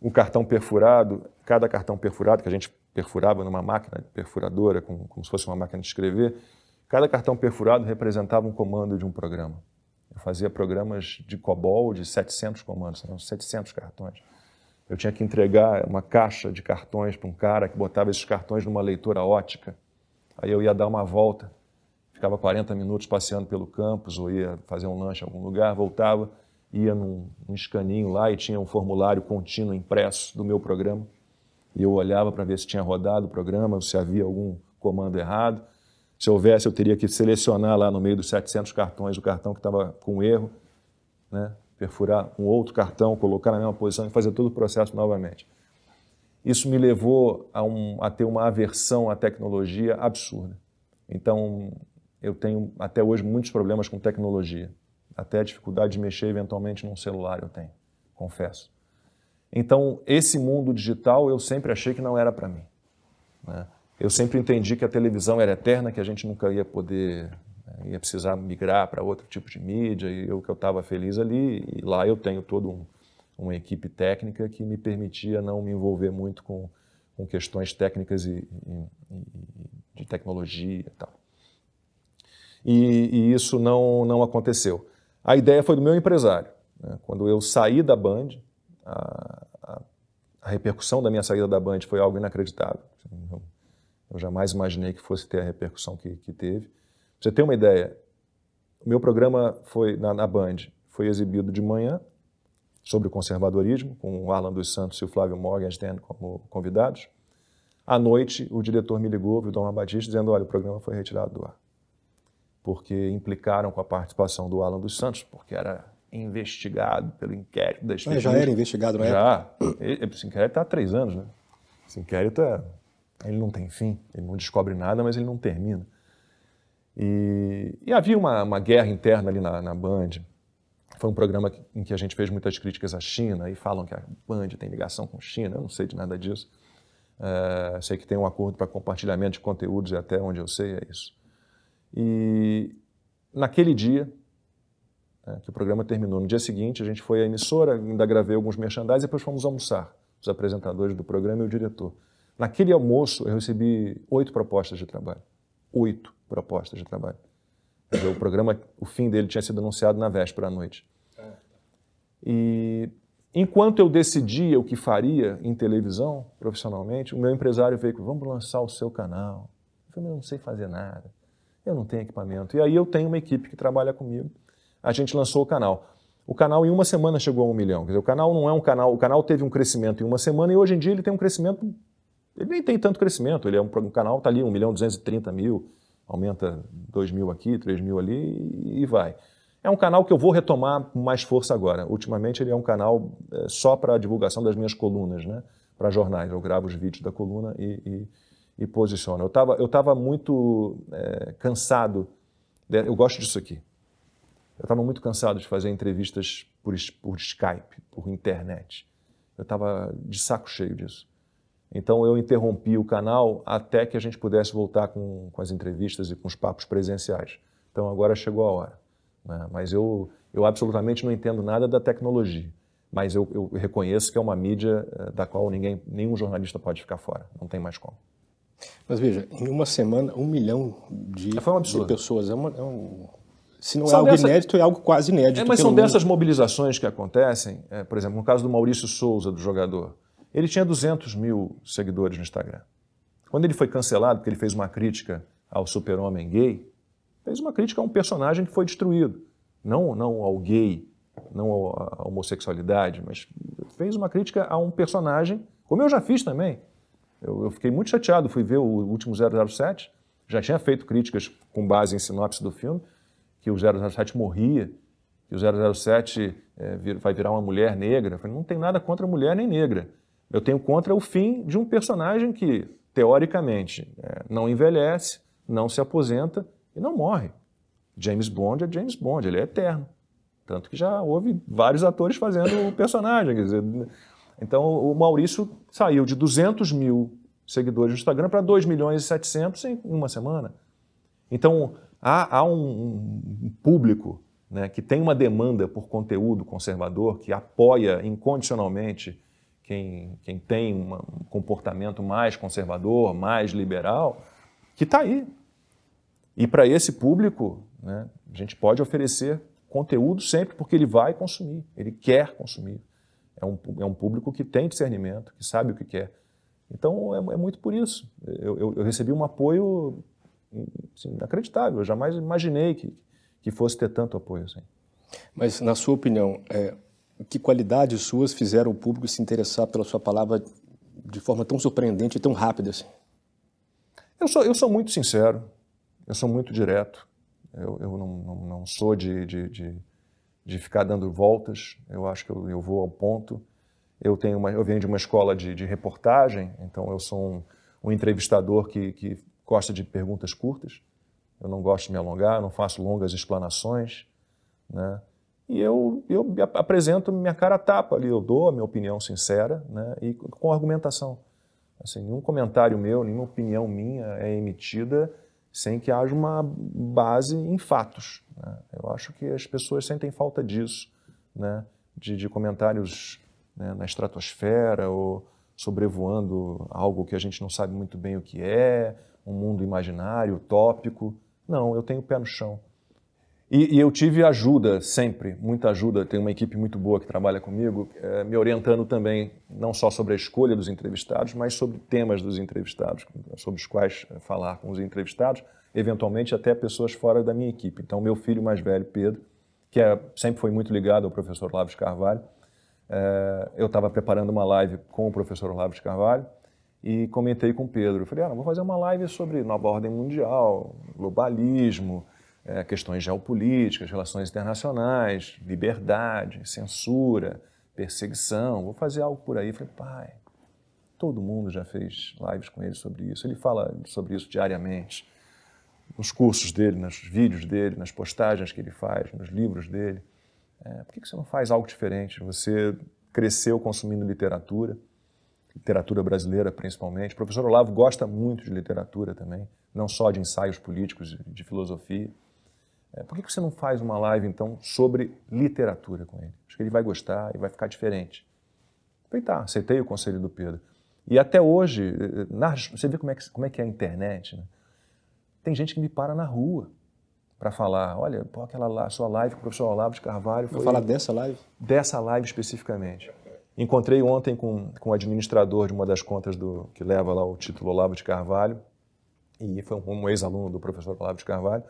A: um cartão perfurado, cada cartão perfurado que a gente perfurava numa máquina perfuradora, como, como se fosse uma máquina de escrever, cada cartão perfurado representava um comando de um programa. Eu fazia programas de COBOL de 700 comandos, eram 700 cartões. Eu tinha que entregar uma caixa de cartões para um cara que botava esses cartões numa leitora ótica. Aí eu ia dar uma volta, ficava 40 minutos passeando pelo campus ou ia fazer um lanche em algum lugar, voltava, ia num, num escaninho lá e tinha um formulário contínuo impresso do meu programa. E eu olhava para ver se tinha rodado o programa, se havia algum comando errado. Se houvesse, eu teria que selecionar lá no meio dos 700 cartões o cartão que estava com erro, né? perfurar um outro cartão, colocar na mesma posição e fazer todo o processo novamente. Isso me levou a, um, a ter uma aversão à tecnologia absurda. Então, eu tenho até hoje muitos problemas com tecnologia. Até a dificuldade de mexer eventualmente num celular eu tenho, confesso. Então, esse mundo digital eu sempre achei que não era para mim. Né? Eu sempre entendi que a televisão era eterna, que a gente nunca ia poder, né, ia precisar migrar para outro tipo de mídia, e eu que eu estava feliz ali, e lá eu tenho todo um, uma equipe técnica que me permitia não me envolver muito com, com questões técnicas e, e, e de tecnologia e tal. E, e, isso não, não aconteceu. A ideia foi do meu empresário. Né? Quando eu saí da Band, a, a, a, repercussão da minha saída da Band foi algo inacreditável. Eu, eu jamais imaginei que fosse ter a repercussão que, que teve. Pra você ter uma ideia, o meu programa foi na, na Band foi exibido de manhã sobre o conservadorismo, com o Arlan dos Santos e o Flávio Morgenstern como convidados. À noite, o diretor me ligou, o Dom Batista, dizendo: olha, o programa foi retirado do ar. Porque implicaram com a participação do Alan dos Santos, porque era investigado pelo inquérito das
B: Mas Já era investigado, não é?
A: Já. Esse inquérito está há três anos, né? Esse inquérito é, ele não tem fim, ele não descobre nada, mas ele não termina. E, e havia uma, uma, guerra interna ali na, na Band, foi um programa em que a gente fez muitas críticas à China e falam que a Band tem ligação com a China. Eu não sei de nada disso. É, sei que tem um acordo para compartilhamento de conteúdos e até onde eu sei é isso. E naquele dia, é, que o programa terminou, no dia seguinte a gente foi à emissora, ainda gravei alguns merchandising e depois fomos almoçar, os apresentadores do programa e o diretor. Naquele almoço eu recebi oito propostas de trabalho. Oito propostas de trabalho. O programa, o fim dele tinha sido anunciado na véspera à noite. E enquanto eu decidia o que faria em televisão, profissionalmente, o meu empresário veio com, vamos lançar o seu canal. Eu falei, não sei fazer nada, eu não tenho equipamento. E aí eu tenho uma equipe que trabalha comigo. A gente lançou o canal. O canal em uma semana chegou a um milhão. Quer dizer, o canal não é um canal, o canal teve um crescimento em uma semana e hoje em dia ele tem um crescimento, ele nem tem tanto crescimento, ele é um, um canal, está ali, 1 milhão 230 mil, aumenta 2 mil aqui, 3 mil ali e vai. É um canal que eu vou retomar com mais força agora. Ultimamente ele é um canal é, só para a divulgação das minhas colunas, né? para jornais. Eu gravo os vídeos da coluna e, e, e posiciono. Eu estava eu tava muito é, cansado, de, eu gosto disso aqui. Eu estava muito cansado de fazer entrevistas por, por Skype, por internet. Eu estava de saco cheio disso. Então eu interrompi o canal até que a gente pudesse voltar com, com as entrevistas e com os papos presenciais. Então agora chegou a hora. Né? Mas eu, eu absolutamente não entendo nada da tecnologia. Mas eu, eu reconheço que é uma mídia eh, da qual ninguém, nenhum jornalista pode ficar fora. Não tem mais como.
B: Mas veja, em uma semana, um milhão de, é, um de pessoas. É, uma, é um, se não é são é algo dessa... inédito, é algo quase inédito.
A: É, mas são mundo. dessas mobilizações que acontecem, é, por exemplo, no caso do Maurício Souza, do jogador. Ele tinha 200 mil seguidores no Instagram. Quando ele foi cancelado, porque ele fez uma crítica ao super-homem gay, fez uma crítica a um personagem que foi destruído. Não, não ao gay, não à homossexualidade, mas fez uma crítica a um personagem, como eu já fiz também. Eu, eu fiquei muito chateado, fui ver o último 007, já tinha feito críticas com base em sinopse do filme, que o 007 morria, que o 007 é, vai virar uma mulher negra. Eu falei, não tem nada contra mulher nem negra. Eu tenho contra o fim de um personagem que, teoricamente, é, não envelhece, não se aposenta e não morre. James Bond é James Bond, ele é eterno. Tanto que já houve vários atores fazendo o personagem. Quer dizer, então, o Maurício saiu de 200 mil seguidores no Instagram para 2 milhões e 700 em uma semana. Então, há, há um, um, público né, que tem uma demanda por conteúdo conservador, que apoia incondicionalmente quem, quem tem uma, um comportamento mais conservador, mais liberal, que está aí. E para esse público, né, a gente pode oferecer conteúdo sempre porque ele vai consumir, ele quer consumir. É um, é um público que tem discernimento, que sabe o que quer. Então é, é muito por isso. Eu, eu, eu recebi um apoio assim, inacreditável. Eu jamais imaginei que, que fosse ter tanto apoio assim.
B: Mas, na sua opinião, é, que qualidades suas fizeram o público se interessar pela sua palavra de forma tão surpreendente e tão rápida assim?
A: Eu sou, eu sou muito sincero, eu sou muito direto, eu, eu não, não, não, sou de, de, de, de, ficar dando voltas, eu acho que eu, eu vou ao ponto. Eu, tenho uma, eu venho de uma escola de, de reportagem, então eu sou um, um entrevistador que, que gosta de perguntas curtas. eu não gosto de me alongar, não faço longas explanações, né? E eu, eu apresento minha cara tapa ali, eu dou a minha opinião sincera né? e com argumentação. Assim, nenhum comentário meu, nenhuma opinião minha é emitida sem que haja uma base em fatos. Né? Eu acho que as pessoas sentem falta disso, né? de, de comentários né, na estratosfera ou sobrevoando algo que a gente não sabe muito bem o que é, um mundo imaginário, utópico. Não, eu tenho o pé no chão. E, e, eu tive ajuda sempre, muita ajuda. Tem uma equipe muito boa que trabalha comigo, é, me orientando também, não só sobre a escolha dos entrevistados, mas sobre temas dos entrevistados, sobre os quais falar com os entrevistados, eventualmente até pessoas fora da minha equipe. Então, meu filho mais velho, Pedro, que é, sempre foi muito ligado ao professor de Carvalho, é, eu estava preparando uma live com o professor de Carvalho e comentei com o Pedro. Eu falei, ah, vou fazer uma live sobre nova ordem mundial, globalismo, é, questões geopolíticas, relações internacionais, liberdade, censura, perseguição. Vou fazer algo por aí. Falei, pai, todo mundo já fez lives com ele sobre isso. Ele fala sobre isso diariamente, nos cursos dele, nos vídeos dele, nas postagens que ele faz, nos livros dele. É, por que você não faz algo diferente? Você cresceu consumindo literatura, literatura brasileira principalmente. O professor Olavo gosta muito de literatura também, não só de ensaios políticos, de filosofia. É, por que você não faz uma live, então, sobre literatura com ele? Acho que ele vai gostar e vai ficar diferente. Falei, tá, aceitei o conselho do Pedro. E até hoje, na, você vê como é, que, como é que é a internet, né? Tem gente que me para na rua para falar, olha, pô, aquela lá, sua live com o professor Olavo de Carvalho
B: foi... Falar dessa live?
A: Dessa live especificamente. Encontrei ontem com, com o administrador de uma das contas do que leva lá o título Olavo de Carvalho, e foi um, um ex-aluno do professor Olavo de Carvalho,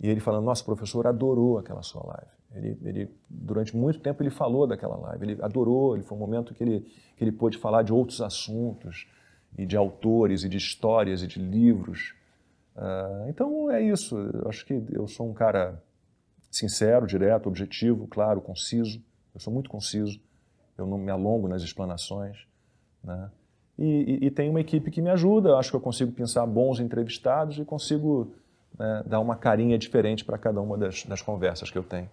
A: e ele falando, nossa, professor adorou aquela sua live. Ele, ele, durante muito tempo ele falou daquela live, ele adorou, ele foi um momento que ele, que ele pôde falar de outros assuntos, e de autores, e de histórias, e de livros. Uh, então é isso, eu acho que eu sou um cara sincero, direto, objetivo, claro, conciso. Eu sou muito conciso, eu não me alongo nas explanações. Né? E, e, e tem uma equipe que me ajuda, acho que eu consigo pensar bons entrevistados e consigo né, dar uma carinha diferente para cada uma das, das conversas que eu tenho.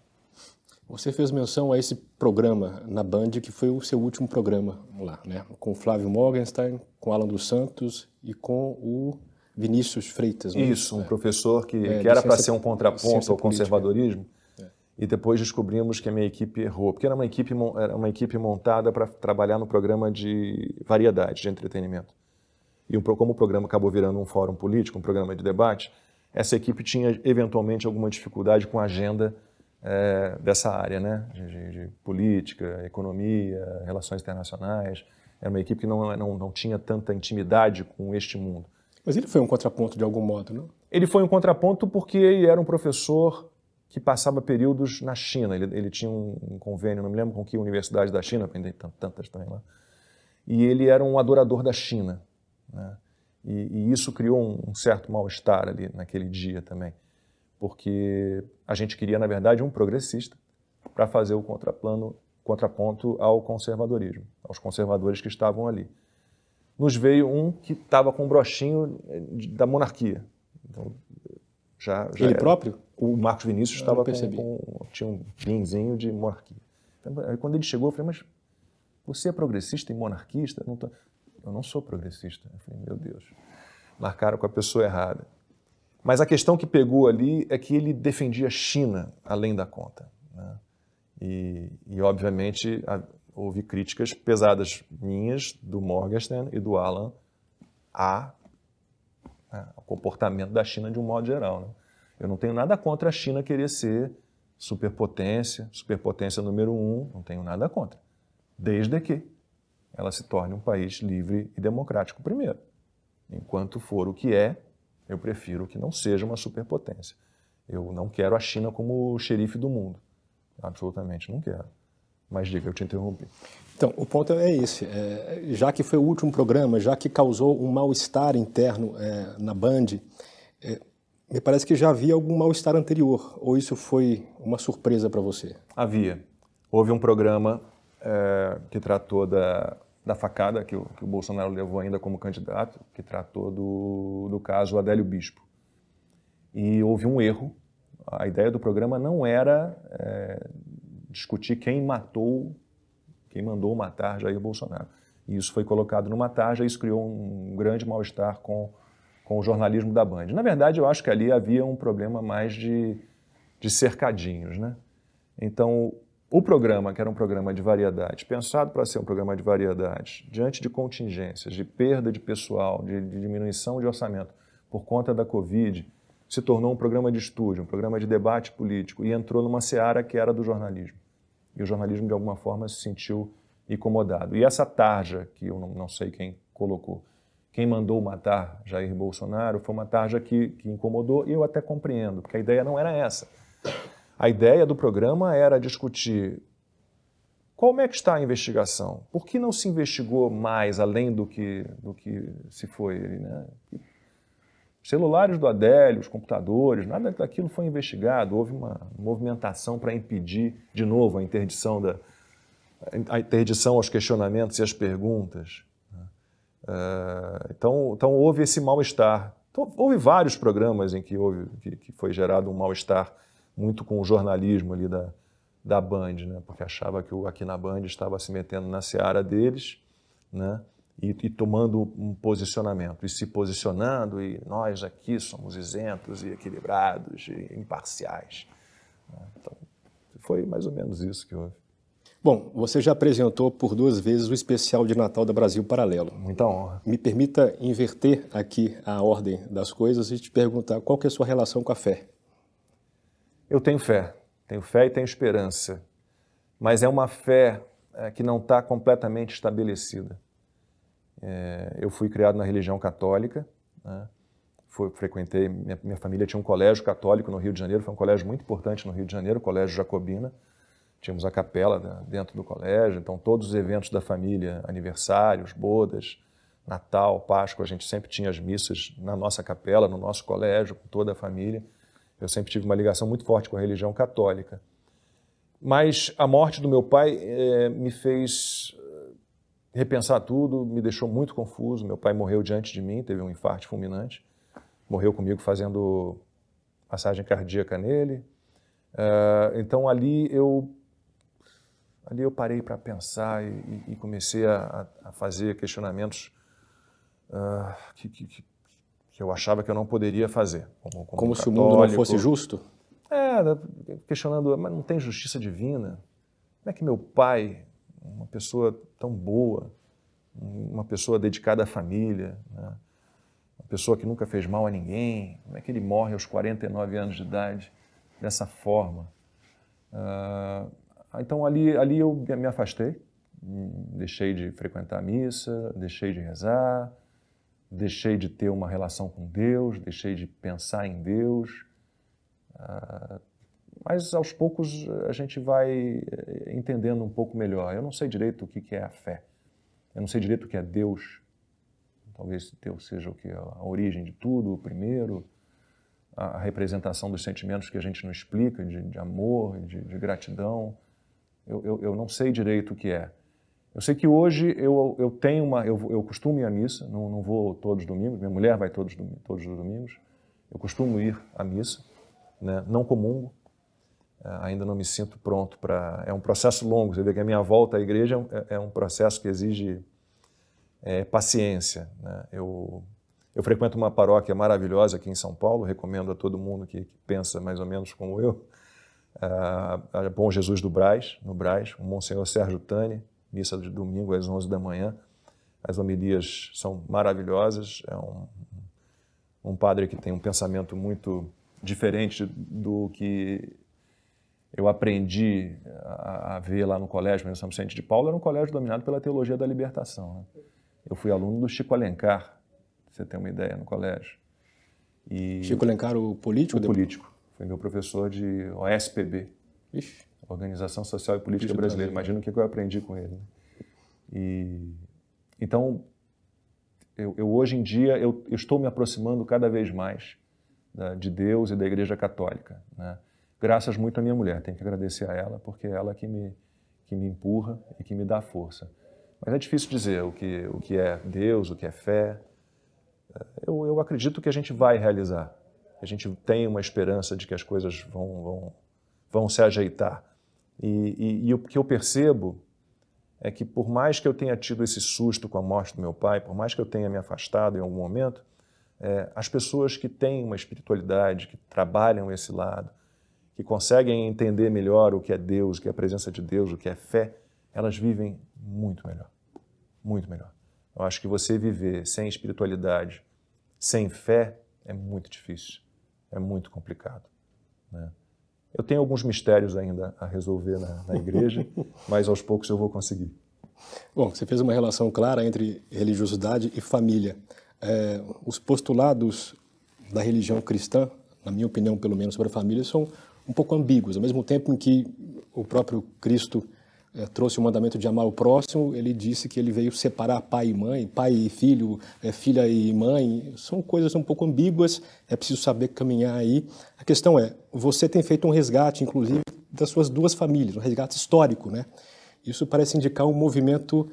B: Você fez menção a esse programa na Band, que foi o seu último programa lá, né? com o Flávio Morgenstein, com Alan dos Santos e com o Vinícius Freitas.
A: Né? Isso, um é. professor que, é, que era para ser um contraponto ao conservadorismo. É. E depois descobrimos que a minha equipe errou, porque era uma equipe, era uma equipe montada para trabalhar no programa de variedade, de entretenimento. E como o programa acabou virando um fórum político, um programa de debate, essa equipe tinha eventualmente alguma dificuldade com a agenda é, dessa área, né? De, de, política, economia, relações internacionais. Era uma equipe que não, não, não tinha tanta intimidade com este mundo.
B: Mas ele foi um contraponto de algum modo, não?
A: Ele foi um contraponto porque ele era um professor que passava períodos na China. Ele, ele tinha um, um, convênio, não me lembro com que universidade da China, aprendi tantas também lá. E ele era um adorador da China. Né? E, e isso criou um, um certo mal-estar ali naquele dia também, porque a gente queria, na verdade, um progressista para fazer o contraplano, contraponto ao conservadorismo, aos conservadores que estavam ali. Nos veio um que estava com um brochinho eh, da monarquia. Então,
B: já, já Ele era. próprio?
A: O Marcos Vinícius estava com, com, tinha um pinzinho de monarquia. Então, aí, quando ele chegou, eu falei, mas você é progressista e monarquista? Não tô... Eu não sou progressista. Eu falei, meu Deus, marcaram com a pessoa errada. Mas a questão que pegou ali é que ele defendia a China além da conta. Né? E, e, obviamente, a, houve críticas pesadas minhas, do Morgenstern e do Alan, a, né, ao comportamento da China de um modo geral. Né? Eu não tenho nada contra a China querer ser superpotência, superpotência número um, não tenho nada contra. Desde que ela se torne um país livre e democrático primeiro. Enquanto for o que é, eu prefiro que não seja uma superpotência. Eu não quero a China como xerife do mundo. Absolutamente não quero. Mas diga, eu te interrompi.
B: Então, o ponto é esse. É, já que foi o último programa, já que causou um mal-estar interno é, na Band, é, me parece que já havia algum mal-estar anterior. Ou isso foi uma surpresa para você?
A: Havia. Houve um programa é, que tratou da, da facada que o, que o, Bolsonaro levou ainda como candidato, que tratou do, do caso Adélio Bispo. e houve um erro. A ideia do programa não era é, discutir quem matou, quem mandou matar Jair Bolsonaro. E isso foi colocado numa tarja e isso criou um grande mal-estar com, com o jornalismo da Band. Na verdade, eu acho que ali havia um problema mais de, de cercadinhos. Né? Então, o programa, que era um programa de variedade, pensado para ser um programa de variedade, diante de contingências, de perda de pessoal, de, de, diminuição de orçamento por conta da Covid, se tornou um programa de estúdio, um programa de debate político e entrou numa seara que era do jornalismo. E o jornalismo, de alguma forma, se sentiu incomodado. E essa tarja, que eu não, não sei quem colocou, quem mandou matar Jair Bolsonaro, foi uma tarja que, que incomodou e eu até compreendo, porque a ideia não era essa. A ideia do programa era discutir como é que está a investigação, por que não se investigou mais além do que, do que se foi. Né? Celulares do Adélio, os computadores, nada daquilo foi investigado. Houve uma movimentação para impedir, de novo, a interdição, da, a interdição aos questionamentos e às perguntas. Né? Uh, então, então, houve esse mal-estar. Então, houve vários programas em que, houve, que, que foi gerado um mal-estar muito com o jornalismo ali da, da Band, né? porque achava que o Aqui na Band estava se metendo na seara deles né? e, e tomando um posicionamento, e se posicionando, e nós aqui somos isentos e equilibrados e imparciais. Né? Então, foi mais ou menos isso que houve.
B: Bom, você já apresentou por duas vezes o especial de Natal da Brasil Paralelo.
A: Muita honra.
B: Me permita inverter aqui a ordem das coisas e te perguntar qual que é a sua relação com a fé.
A: Eu tenho fé, tenho fé e tenho esperança, mas é uma fé é, que não está completamente estabelecida. É, eu fui criado na religião católica, né? Frequentei, minha, minha, família tinha um colégio católico no Rio de Janeiro, foi um colégio muito importante no Rio de Janeiro, o Colégio Jacobina. Tínhamos a capela né, dentro do colégio, então todos os eventos da família, aniversários, bodas, Natal, Páscoa, a gente sempre tinha as missas na nossa capela, no nosso colégio, com toda a família. Eu sempre tive uma ligação muito forte com a religião católica. Mas a morte do meu pai é, me fez eh, repensar tudo, me deixou muito confuso. Meu pai morreu diante de mim, teve um infarto fulminante. Morreu comigo fazendo massagem cardíaca nele. Uh, então ali eu ali eu parei para pensar e, e comecei a, a, fazer questionamentos uh, que, que, que eu achava que eu não poderia fazer.
B: Como, como, como se o mundo não fosse justo?
A: É, questionando, mas não tem justiça divina? Como é que meu pai, uma pessoa tão boa, uma pessoa dedicada à família, né? uma pessoa que nunca fez mal a ninguém, como é que ele morre aos 49 anos de idade dessa forma? Uh, então ali, ali eu me afastei, deixei de frequentar a missa, deixei de rezar, deixei de ter uma relação com Deus, deixei de pensar em Deus. Ah, mas aos poucos a gente vai eh, entendendo um pouco melhor. Eu não sei direito o que é a fé. Eu não sei direito o que é Deus. Talvez Deus seja o que é a origem de tudo, o primeiro, a representação dos sentimentos que a gente não explica, de, de amor, de, de gratidão. Eu, eu, eu não sei direito o que é. Eu sei que hoje eu, eu tenho uma. Eu, eu costumo ir à missa, não, não vou todos os domingos, minha mulher vai todos, todos os domingos. Eu costumo ir à missa, né? não comungo, é, ainda não me sinto pronto para. É um processo longo, você vê que a minha volta à igreja é, é um processo que exige é, paciência. Né? Eu, eu frequento uma paróquia maravilhosa aqui em São Paulo, recomendo a todo mundo que, que pensa mais ou menos como eu. a Bom Jesus do Braz, no Braz, o Monsenhor Sérgio Tani, missa de domingo às 11 da manhã. As homilias são maravilhosas. É um, um padre que tem um pensamento muito diferente do que eu aprendi a, a ver lá no colégio, no São Vicente de Paulo, era um colégio dominado pela teologia da libertação. Né? Eu fui aluno do Chico Alencar, pra você ter uma ideia, no colégio.
B: E Chico Alencar, o político?
A: O político. Foi meu professor de OSPB. Ixi. Organização Social e Política Brasileira. Imagina o que eu aprendi com ele. Né? E, então, eu, eu, hoje em dia eu, eu, estou me aproximando cada vez mais da, de Deus e da Igreja Católica. Né? Graças muito à minha mulher, tenho que agradecer a ela, porque é ela que me, que me empurra e que me dá força. Mas é difícil dizer o que, o que é Deus, o que é fé. Eu, eu acredito que a gente vai realizar. a gente tem uma esperança de que as coisas vão, vão, vão se ajeitar. E, e, e o que eu percebo é que, por mais que eu tenha tido esse susto com a morte do meu pai, por mais que eu tenha me afastado em algum momento, é, as pessoas que têm uma espiritualidade, que trabalham esse lado, que conseguem entender melhor o que é Deus, o que é a presença de Deus, o que é fé, elas vivem muito melhor. Muito melhor. Eu acho que você viver sem espiritualidade, sem fé, é muito difícil, é muito complicado. Né? Eu tenho alguns mistérios ainda a resolver na, na igreja, mas aos poucos eu vou conseguir.
B: Bom, você fez uma relação clara entre religiosidade e família. É, os postulados da religião cristã, na minha opinião, pelo menos sobre a família, são um pouco ambíguos. Ao mesmo tempo em que o próprio Cristo é, trouxe o mandamento de amar o próximo, ele disse que ele veio separar pai e mãe, pai e filho, é, filha e mãe. São coisas um pouco ambíguas, é preciso saber caminhar aí. A questão é, você tem feito um resgate, inclusive, das suas duas famílias, um resgate histórico, né? Isso parece indicar um movimento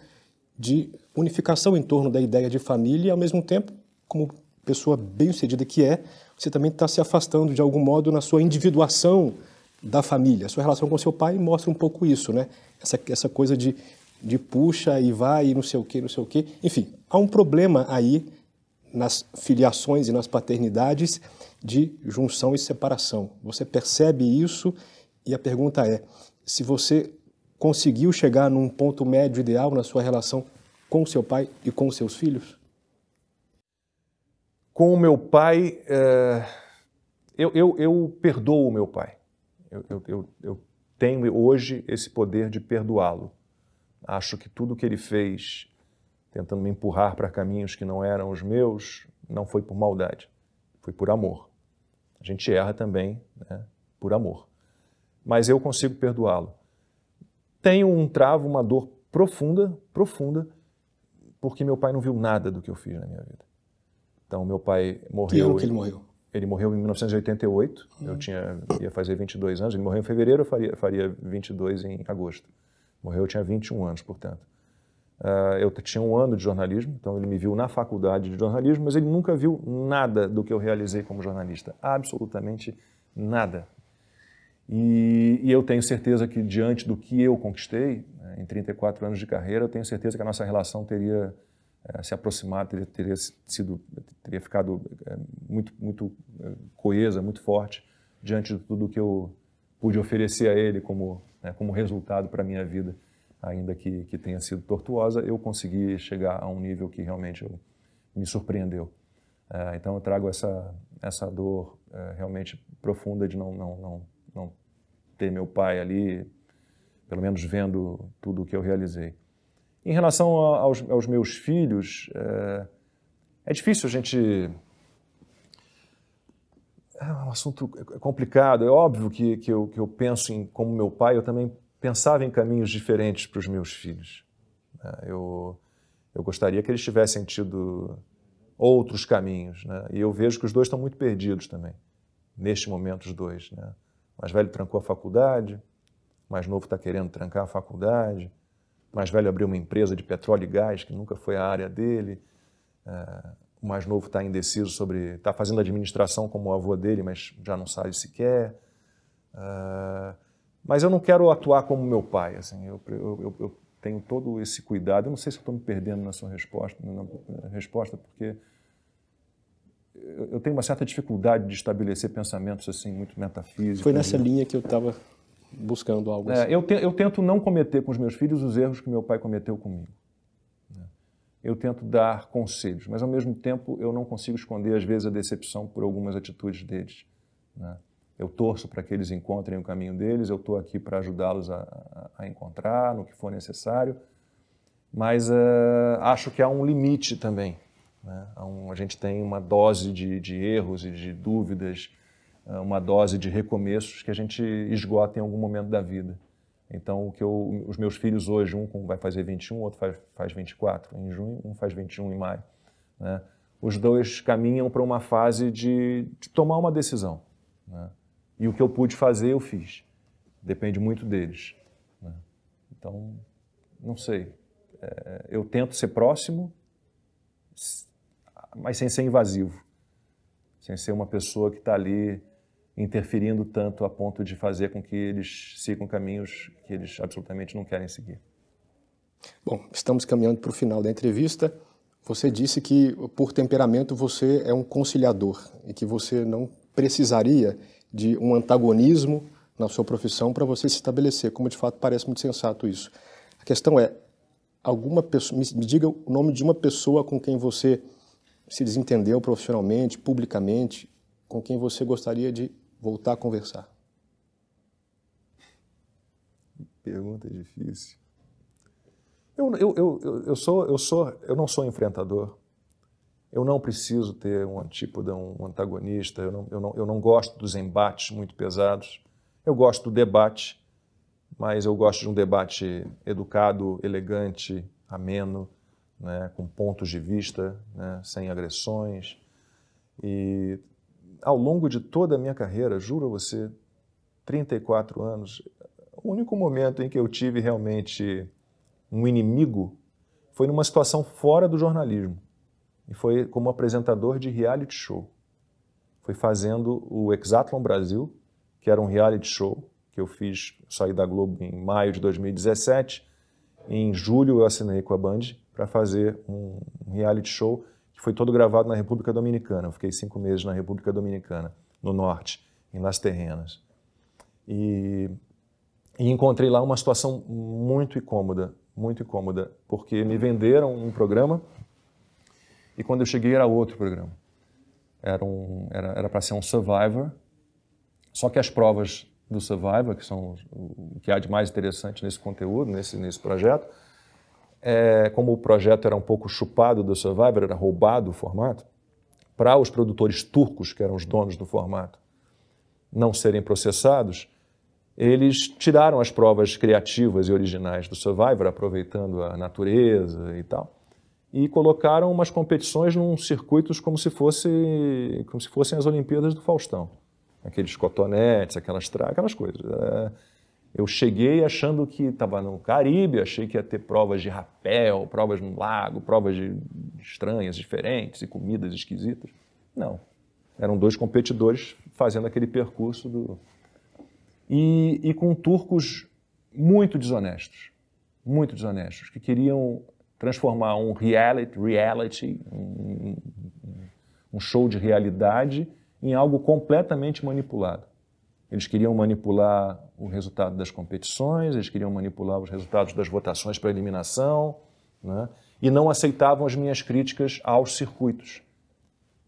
B: de unificação em torno da ideia de família e, ao mesmo tempo, como pessoa bem-sucedida que é, você também está se afastando de algum modo na sua individuação da família. A sua relação com seu pai mostra um pouco isso, né? Essa, essa coisa de, de puxa e vai e não sei o que, não sei o que. Enfim, há um problema aí nas filiações e nas paternidades de junção e separação. Você percebe isso e a pergunta é: se você conseguiu chegar num ponto médio ideal na sua relação com seu pai e com seus filhos?
A: Com o meu pai, é... eu, eu, eu perdoo o meu pai. Eu, eu, eu, eu tenho hoje esse poder de perdoá-lo. Acho que tudo que ele fez, tentando me empurrar para caminhos que não eram os meus, não foi por maldade, foi por amor. A gente erra também né, por amor. Mas eu consigo perdoá-lo. Tenho um travo, uma dor profunda, profunda, porque meu pai não viu nada do que eu fiz na minha vida. Então, meu pai morreu. Que
B: ano que ele morreu?
A: Ele morreu em 1988, uhum. eu tinha, ia fazer 22 anos. Ele morreu em fevereiro, eu faria, faria 22 em agosto. Morreu, eu tinha 21 anos, portanto. Uh, eu tinha um ano de jornalismo, então ele me viu na faculdade de jornalismo, mas ele nunca viu nada do que eu realizei como jornalista. Absolutamente nada. E, e eu tenho certeza que, diante do que eu conquistei, né, em 34 anos de carreira, eu tenho certeza que a nossa relação teria se aproximado, teria, teria, sido, teria ficado é, muito, muito é, coesa, muito forte diante de tudo que eu pude oferecer a ele como, né, como resultado para minha vida, ainda que, que tenha sido tortuosa, eu consegui chegar a um nível que realmente eu, me surpreendeu. Então eu trago essa, essa dor realmente profunda de não, não, não, não ter meu pai ali, pelo menos vendo tudo o que eu realizei. Em relação aos, aos meus filhos, é, é, difícil a gente. É um assunto complicado. É óbvio que, que, eu, que eu penso em como meu pai, eu também pensava em caminhos diferentes para os meus filhos. É, eu, eu gostaria que eles tivessem tido outros caminhos. Né? E eu vejo que os dois estão muito perdidos também, neste momento, os dois. Né? O mais velho trancou a faculdade, o mais novo está querendo trancar a faculdade, o mais velho abriu uma empresa de petróleo e gás, que nunca foi a área dele. É, o mais novo está indeciso sobre. está fazendo administração como o avô dele, mas já não sabe se quer. É, mas eu não quero atuar como meu pai. Assim, eu, eu, eu tenho todo esse cuidado. Eu não sei se estou me perdendo na sua resposta, na resposta porque eu tenho uma certa dificuldade de estabelecer pensamentos assim muito metafísicos.
B: Foi nessa linha que eu estava buscando algo
A: é, assim. eu, te, eu, tento não cometer com os meus filhos os erros que meu pai cometeu comigo. Né? Eu tento dar conselhos, mas ao mesmo tempo eu não consigo esconder, às vezes, a decepção por algumas atitudes deles. Né? Eu torço para que eles encontrem o caminho deles, eu estou aqui para ajudá-los a, a, encontrar no que for necessário, mas uh, acho que há um limite também. Né? Um, a gente tem uma dose de, de erros e de dúvidas uma dose de recomeços que a gente esgota em algum momento da vida. Então, o que eu, os meus filhos hoje, um vai fazer 21, outro faz, faz 24 em junho, um faz 21 em maio. Né? Os dois caminham para uma fase de, de, tomar uma decisão. Né? E o que eu pude fazer, eu fiz. Depende muito deles. Né? Então, não sei. É, eu tento ser próximo, mas sem ser invasivo. sem ser uma pessoa que está ali interferindo tanto a ponto de fazer com que eles sigam caminhos que eles absolutamente não querem seguir.
B: Bom, estamos caminhando para o final da entrevista. Você disse que, por temperamento, você é um conciliador e que você não precisaria de um antagonismo na sua profissão para você se estabelecer, como de fato parece muito sensato isso. A questão é, alguma pessoa, me, diga o nome de uma pessoa com quem você se desentendeu profissionalmente, publicamente, com quem você gostaria de voltar a conversar?
A: Pergunta difícil. Eu, eu, eu, eu, sou, eu, sou, eu não sou enfrentador. Eu não preciso ter um antípoda, um antagonista. Eu não, eu, não, eu não gosto dos embates muito pesados. Eu gosto do debate, mas eu gosto de um debate educado, elegante, ameno, né, com pontos de vista, né, sem agressões. E ao longo de toda a minha carreira, juro a você, 34 anos, o único momento em que eu tive realmente um inimigo foi numa situação fora do jornalismo. E foi como apresentador de reality show. Foi fazendo o Exatlon Brasil, que era um reality show que eu fiz, saí da Globo em maio de 2017. Em julho eu assinei com a Band para fazer um reality show que foi todo gravado na República Dominicana. Eu fiquei cinco meses na República Dominicana, no norte, em Las Terrenas. E, e encontrei lá uma situação muito incômoda, muito incômoda, porque me venderam um programa e quando eu cheguei era outro programa. Era para um, era, era ser um Survivor, só que as provas do Survivor, que são o que há de mais interessante nesse conteúdo, nesse, nesse projeto, é, como o projeto era um pouco chupado do Survivor, era roubado o formato, para os produtores turcos, que eram os donos do formato, não serem processados, eles tiraram as provas criativas e originais do Survivor, aproveitando a natureza e tal, e colocaram umas competições num circuitos como se fosse como se fossem as Olimpíadas do Faustão, aqueles cotonetes, aquelas aquelas coisas. É, eu cheguei achando que estava no Caribe, achei que ia ter provas de rapel, provas no lago, provas de estranhas, diferentes e comidas esquisitas. Não. Eram dois competidores fazendo aquele percurso do, e, e com turcos muito desonestos, muito desonestos, que queriam transformar um reality, reality um, um show de realidade, em algo completamente manipulado. Eles queriam manipular o resultado das competições, eles queriam manipular os resultados das votações para eliminação, né? e não aceitavam as minhas críticas aos circuitos.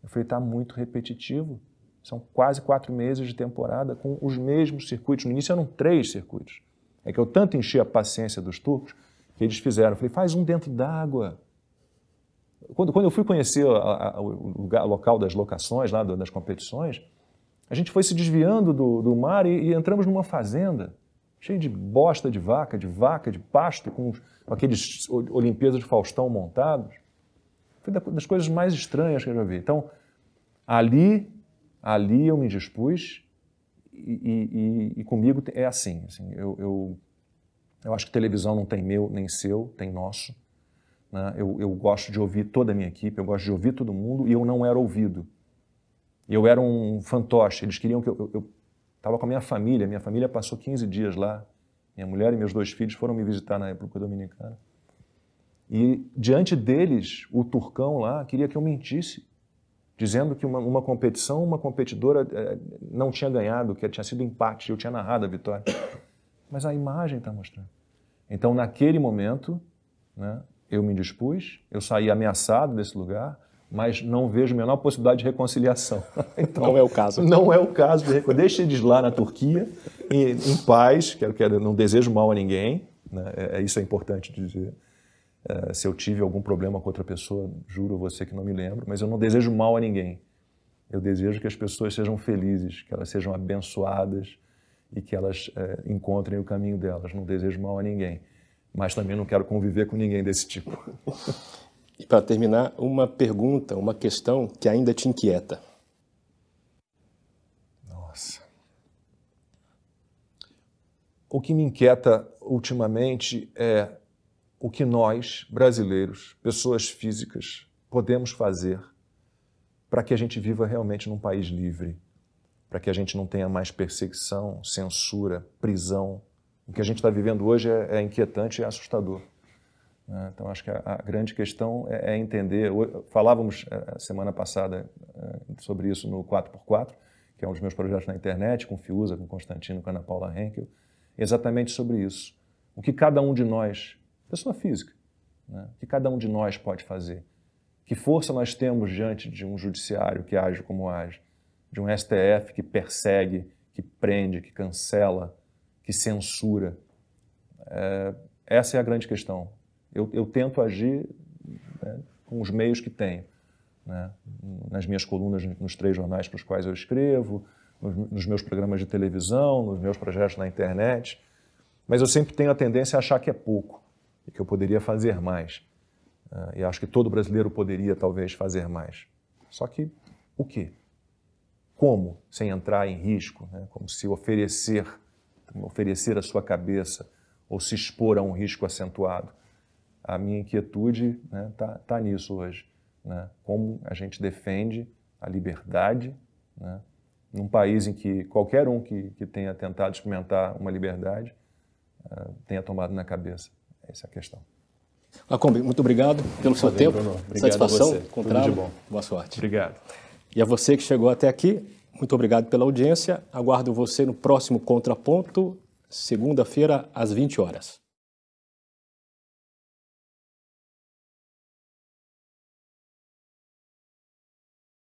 A: Eu falei, está muito repetitivo. São quase quatro meses de temporada com os mesmos circuitos. No início eram três circuitos. É que eu tanto enchi a paciência dos turcos que eles fizeram. Eu falei, faz um dentro d'água. Quando, quando eu fui conhecer a, a, o lugar, local das locações, lá das competições, a gente foi se desviando do, do mar e, e, entramos numa fazenda cheia de bosta de vaca, de vaca, de pasto, com, com aqueles Olimpíadas de Faustão montados. Foi das coisas mais estranhas que eu já vi. Então, ali ali eu me dispus e, e, e comigo é assim. assim eu, eu, eu, acho que televisão não tem meu nem seu, tem nosso. Né? Eu, eu gosto de ouvir toda a minha equipe, eu gosto de ouvir todo mundo e eu não era ouvido. Eu era um fantoche, eles queriam que eu... Estava com a minha família, minha família passou 15 dias lá. Minha mulher e meus dois filhos foram me visitar na República Dominicana. E diante deles, o turcão lá queria que eu mentisse dizendo que uma, uma competição, uma competidora é, não tinha ganhado, que tinha sido empate, eu tinha narrado a vitória. Mas a imagem está mostrando. Então, naquele momento, né, eu me dispus, eu saí ameaçado desse lugar, mas não vejo a menor possibilidade de reconciliação.
B: Então, não é o caso.
A: Não é o caso de reconciliação. Deixe eles lá na Turquia, em, em paz, quero, quero, não desejo mal a ninguém, né, é, é, isso é importante dizer. Uh, se eu tive algum problema com outra pessoa, juro a você que não me lembro, mas eu não desejo mal a ninguém. Eu desejo que as pessoas sejam felizes, que elas sejam abençoadas e que elas uh, encontrem o caminho delas. Não desejo mal a ninguém, mas também não quero conviver com ninguém desse tipo.
B: e para terminar, uma pergunta, uma questão que ainda te inquieta.
A: Nossa. O que me inquieta ultimamente é o que nós, brasileiros, pessoas físicas, podemos fazer para que a gente viva realmente num país livre, para que a gente não tenha mais perseguição, censura, prisão. O que a gente está vivendo hoje é, é inquietante e é assustador. Né? Então, acho que a, grande questão é, é, entender. Falávamos a semana passada sobre isso no 4x4, que é um dos meus projetos na internet, com Fiuza, com Constantino, com Ana Paula Henkel, exatamente sobre isso. O que cada um de nós, pessoa física, né? o que cada um de nós pode fazer. Que força nós temos diante de um judiciário que age como age, de um STF que persegue, que prende, que cancela, que censura. É, essa é a grande questão. Eu, eu tento agir né, com os meios que tenho. Né? Nas minhas colunas, nos três jornais para os quais eu escrevo, nos, nos meus programas de televisão, nos meus projetos na internet. Mas eu sempre tenho a tendência a achar que é pouco e que eu poderia fazer mais. Uh, e acho que todo brasileiro poderia, talvez, fazer mais. Só que o quê? Como, sem entrar em risco, né? como se oferecer, oferecer a sua cabeça ou se expor a um risco acentuado. A minha inquietude está né, tá, tá nisso hoje. Né? Como a gente defende a liberdade né? num país em que qualquer um que, que tenha tentado experimentar uma liberdade uh, tenha tomado na cabeça. Essa é a questão.
B: Lacombe, muito obrigado pelo seu tempo.
A: Bruno. Obrigado
B: Satisfação
A: bom.
B: Boa sorte.
A: Obrigado.
B: E a você que chegou até aqui, muito obrigado pela audiência. Aguardo você no próximo Contraponto, segunda-feira, às 20 horas.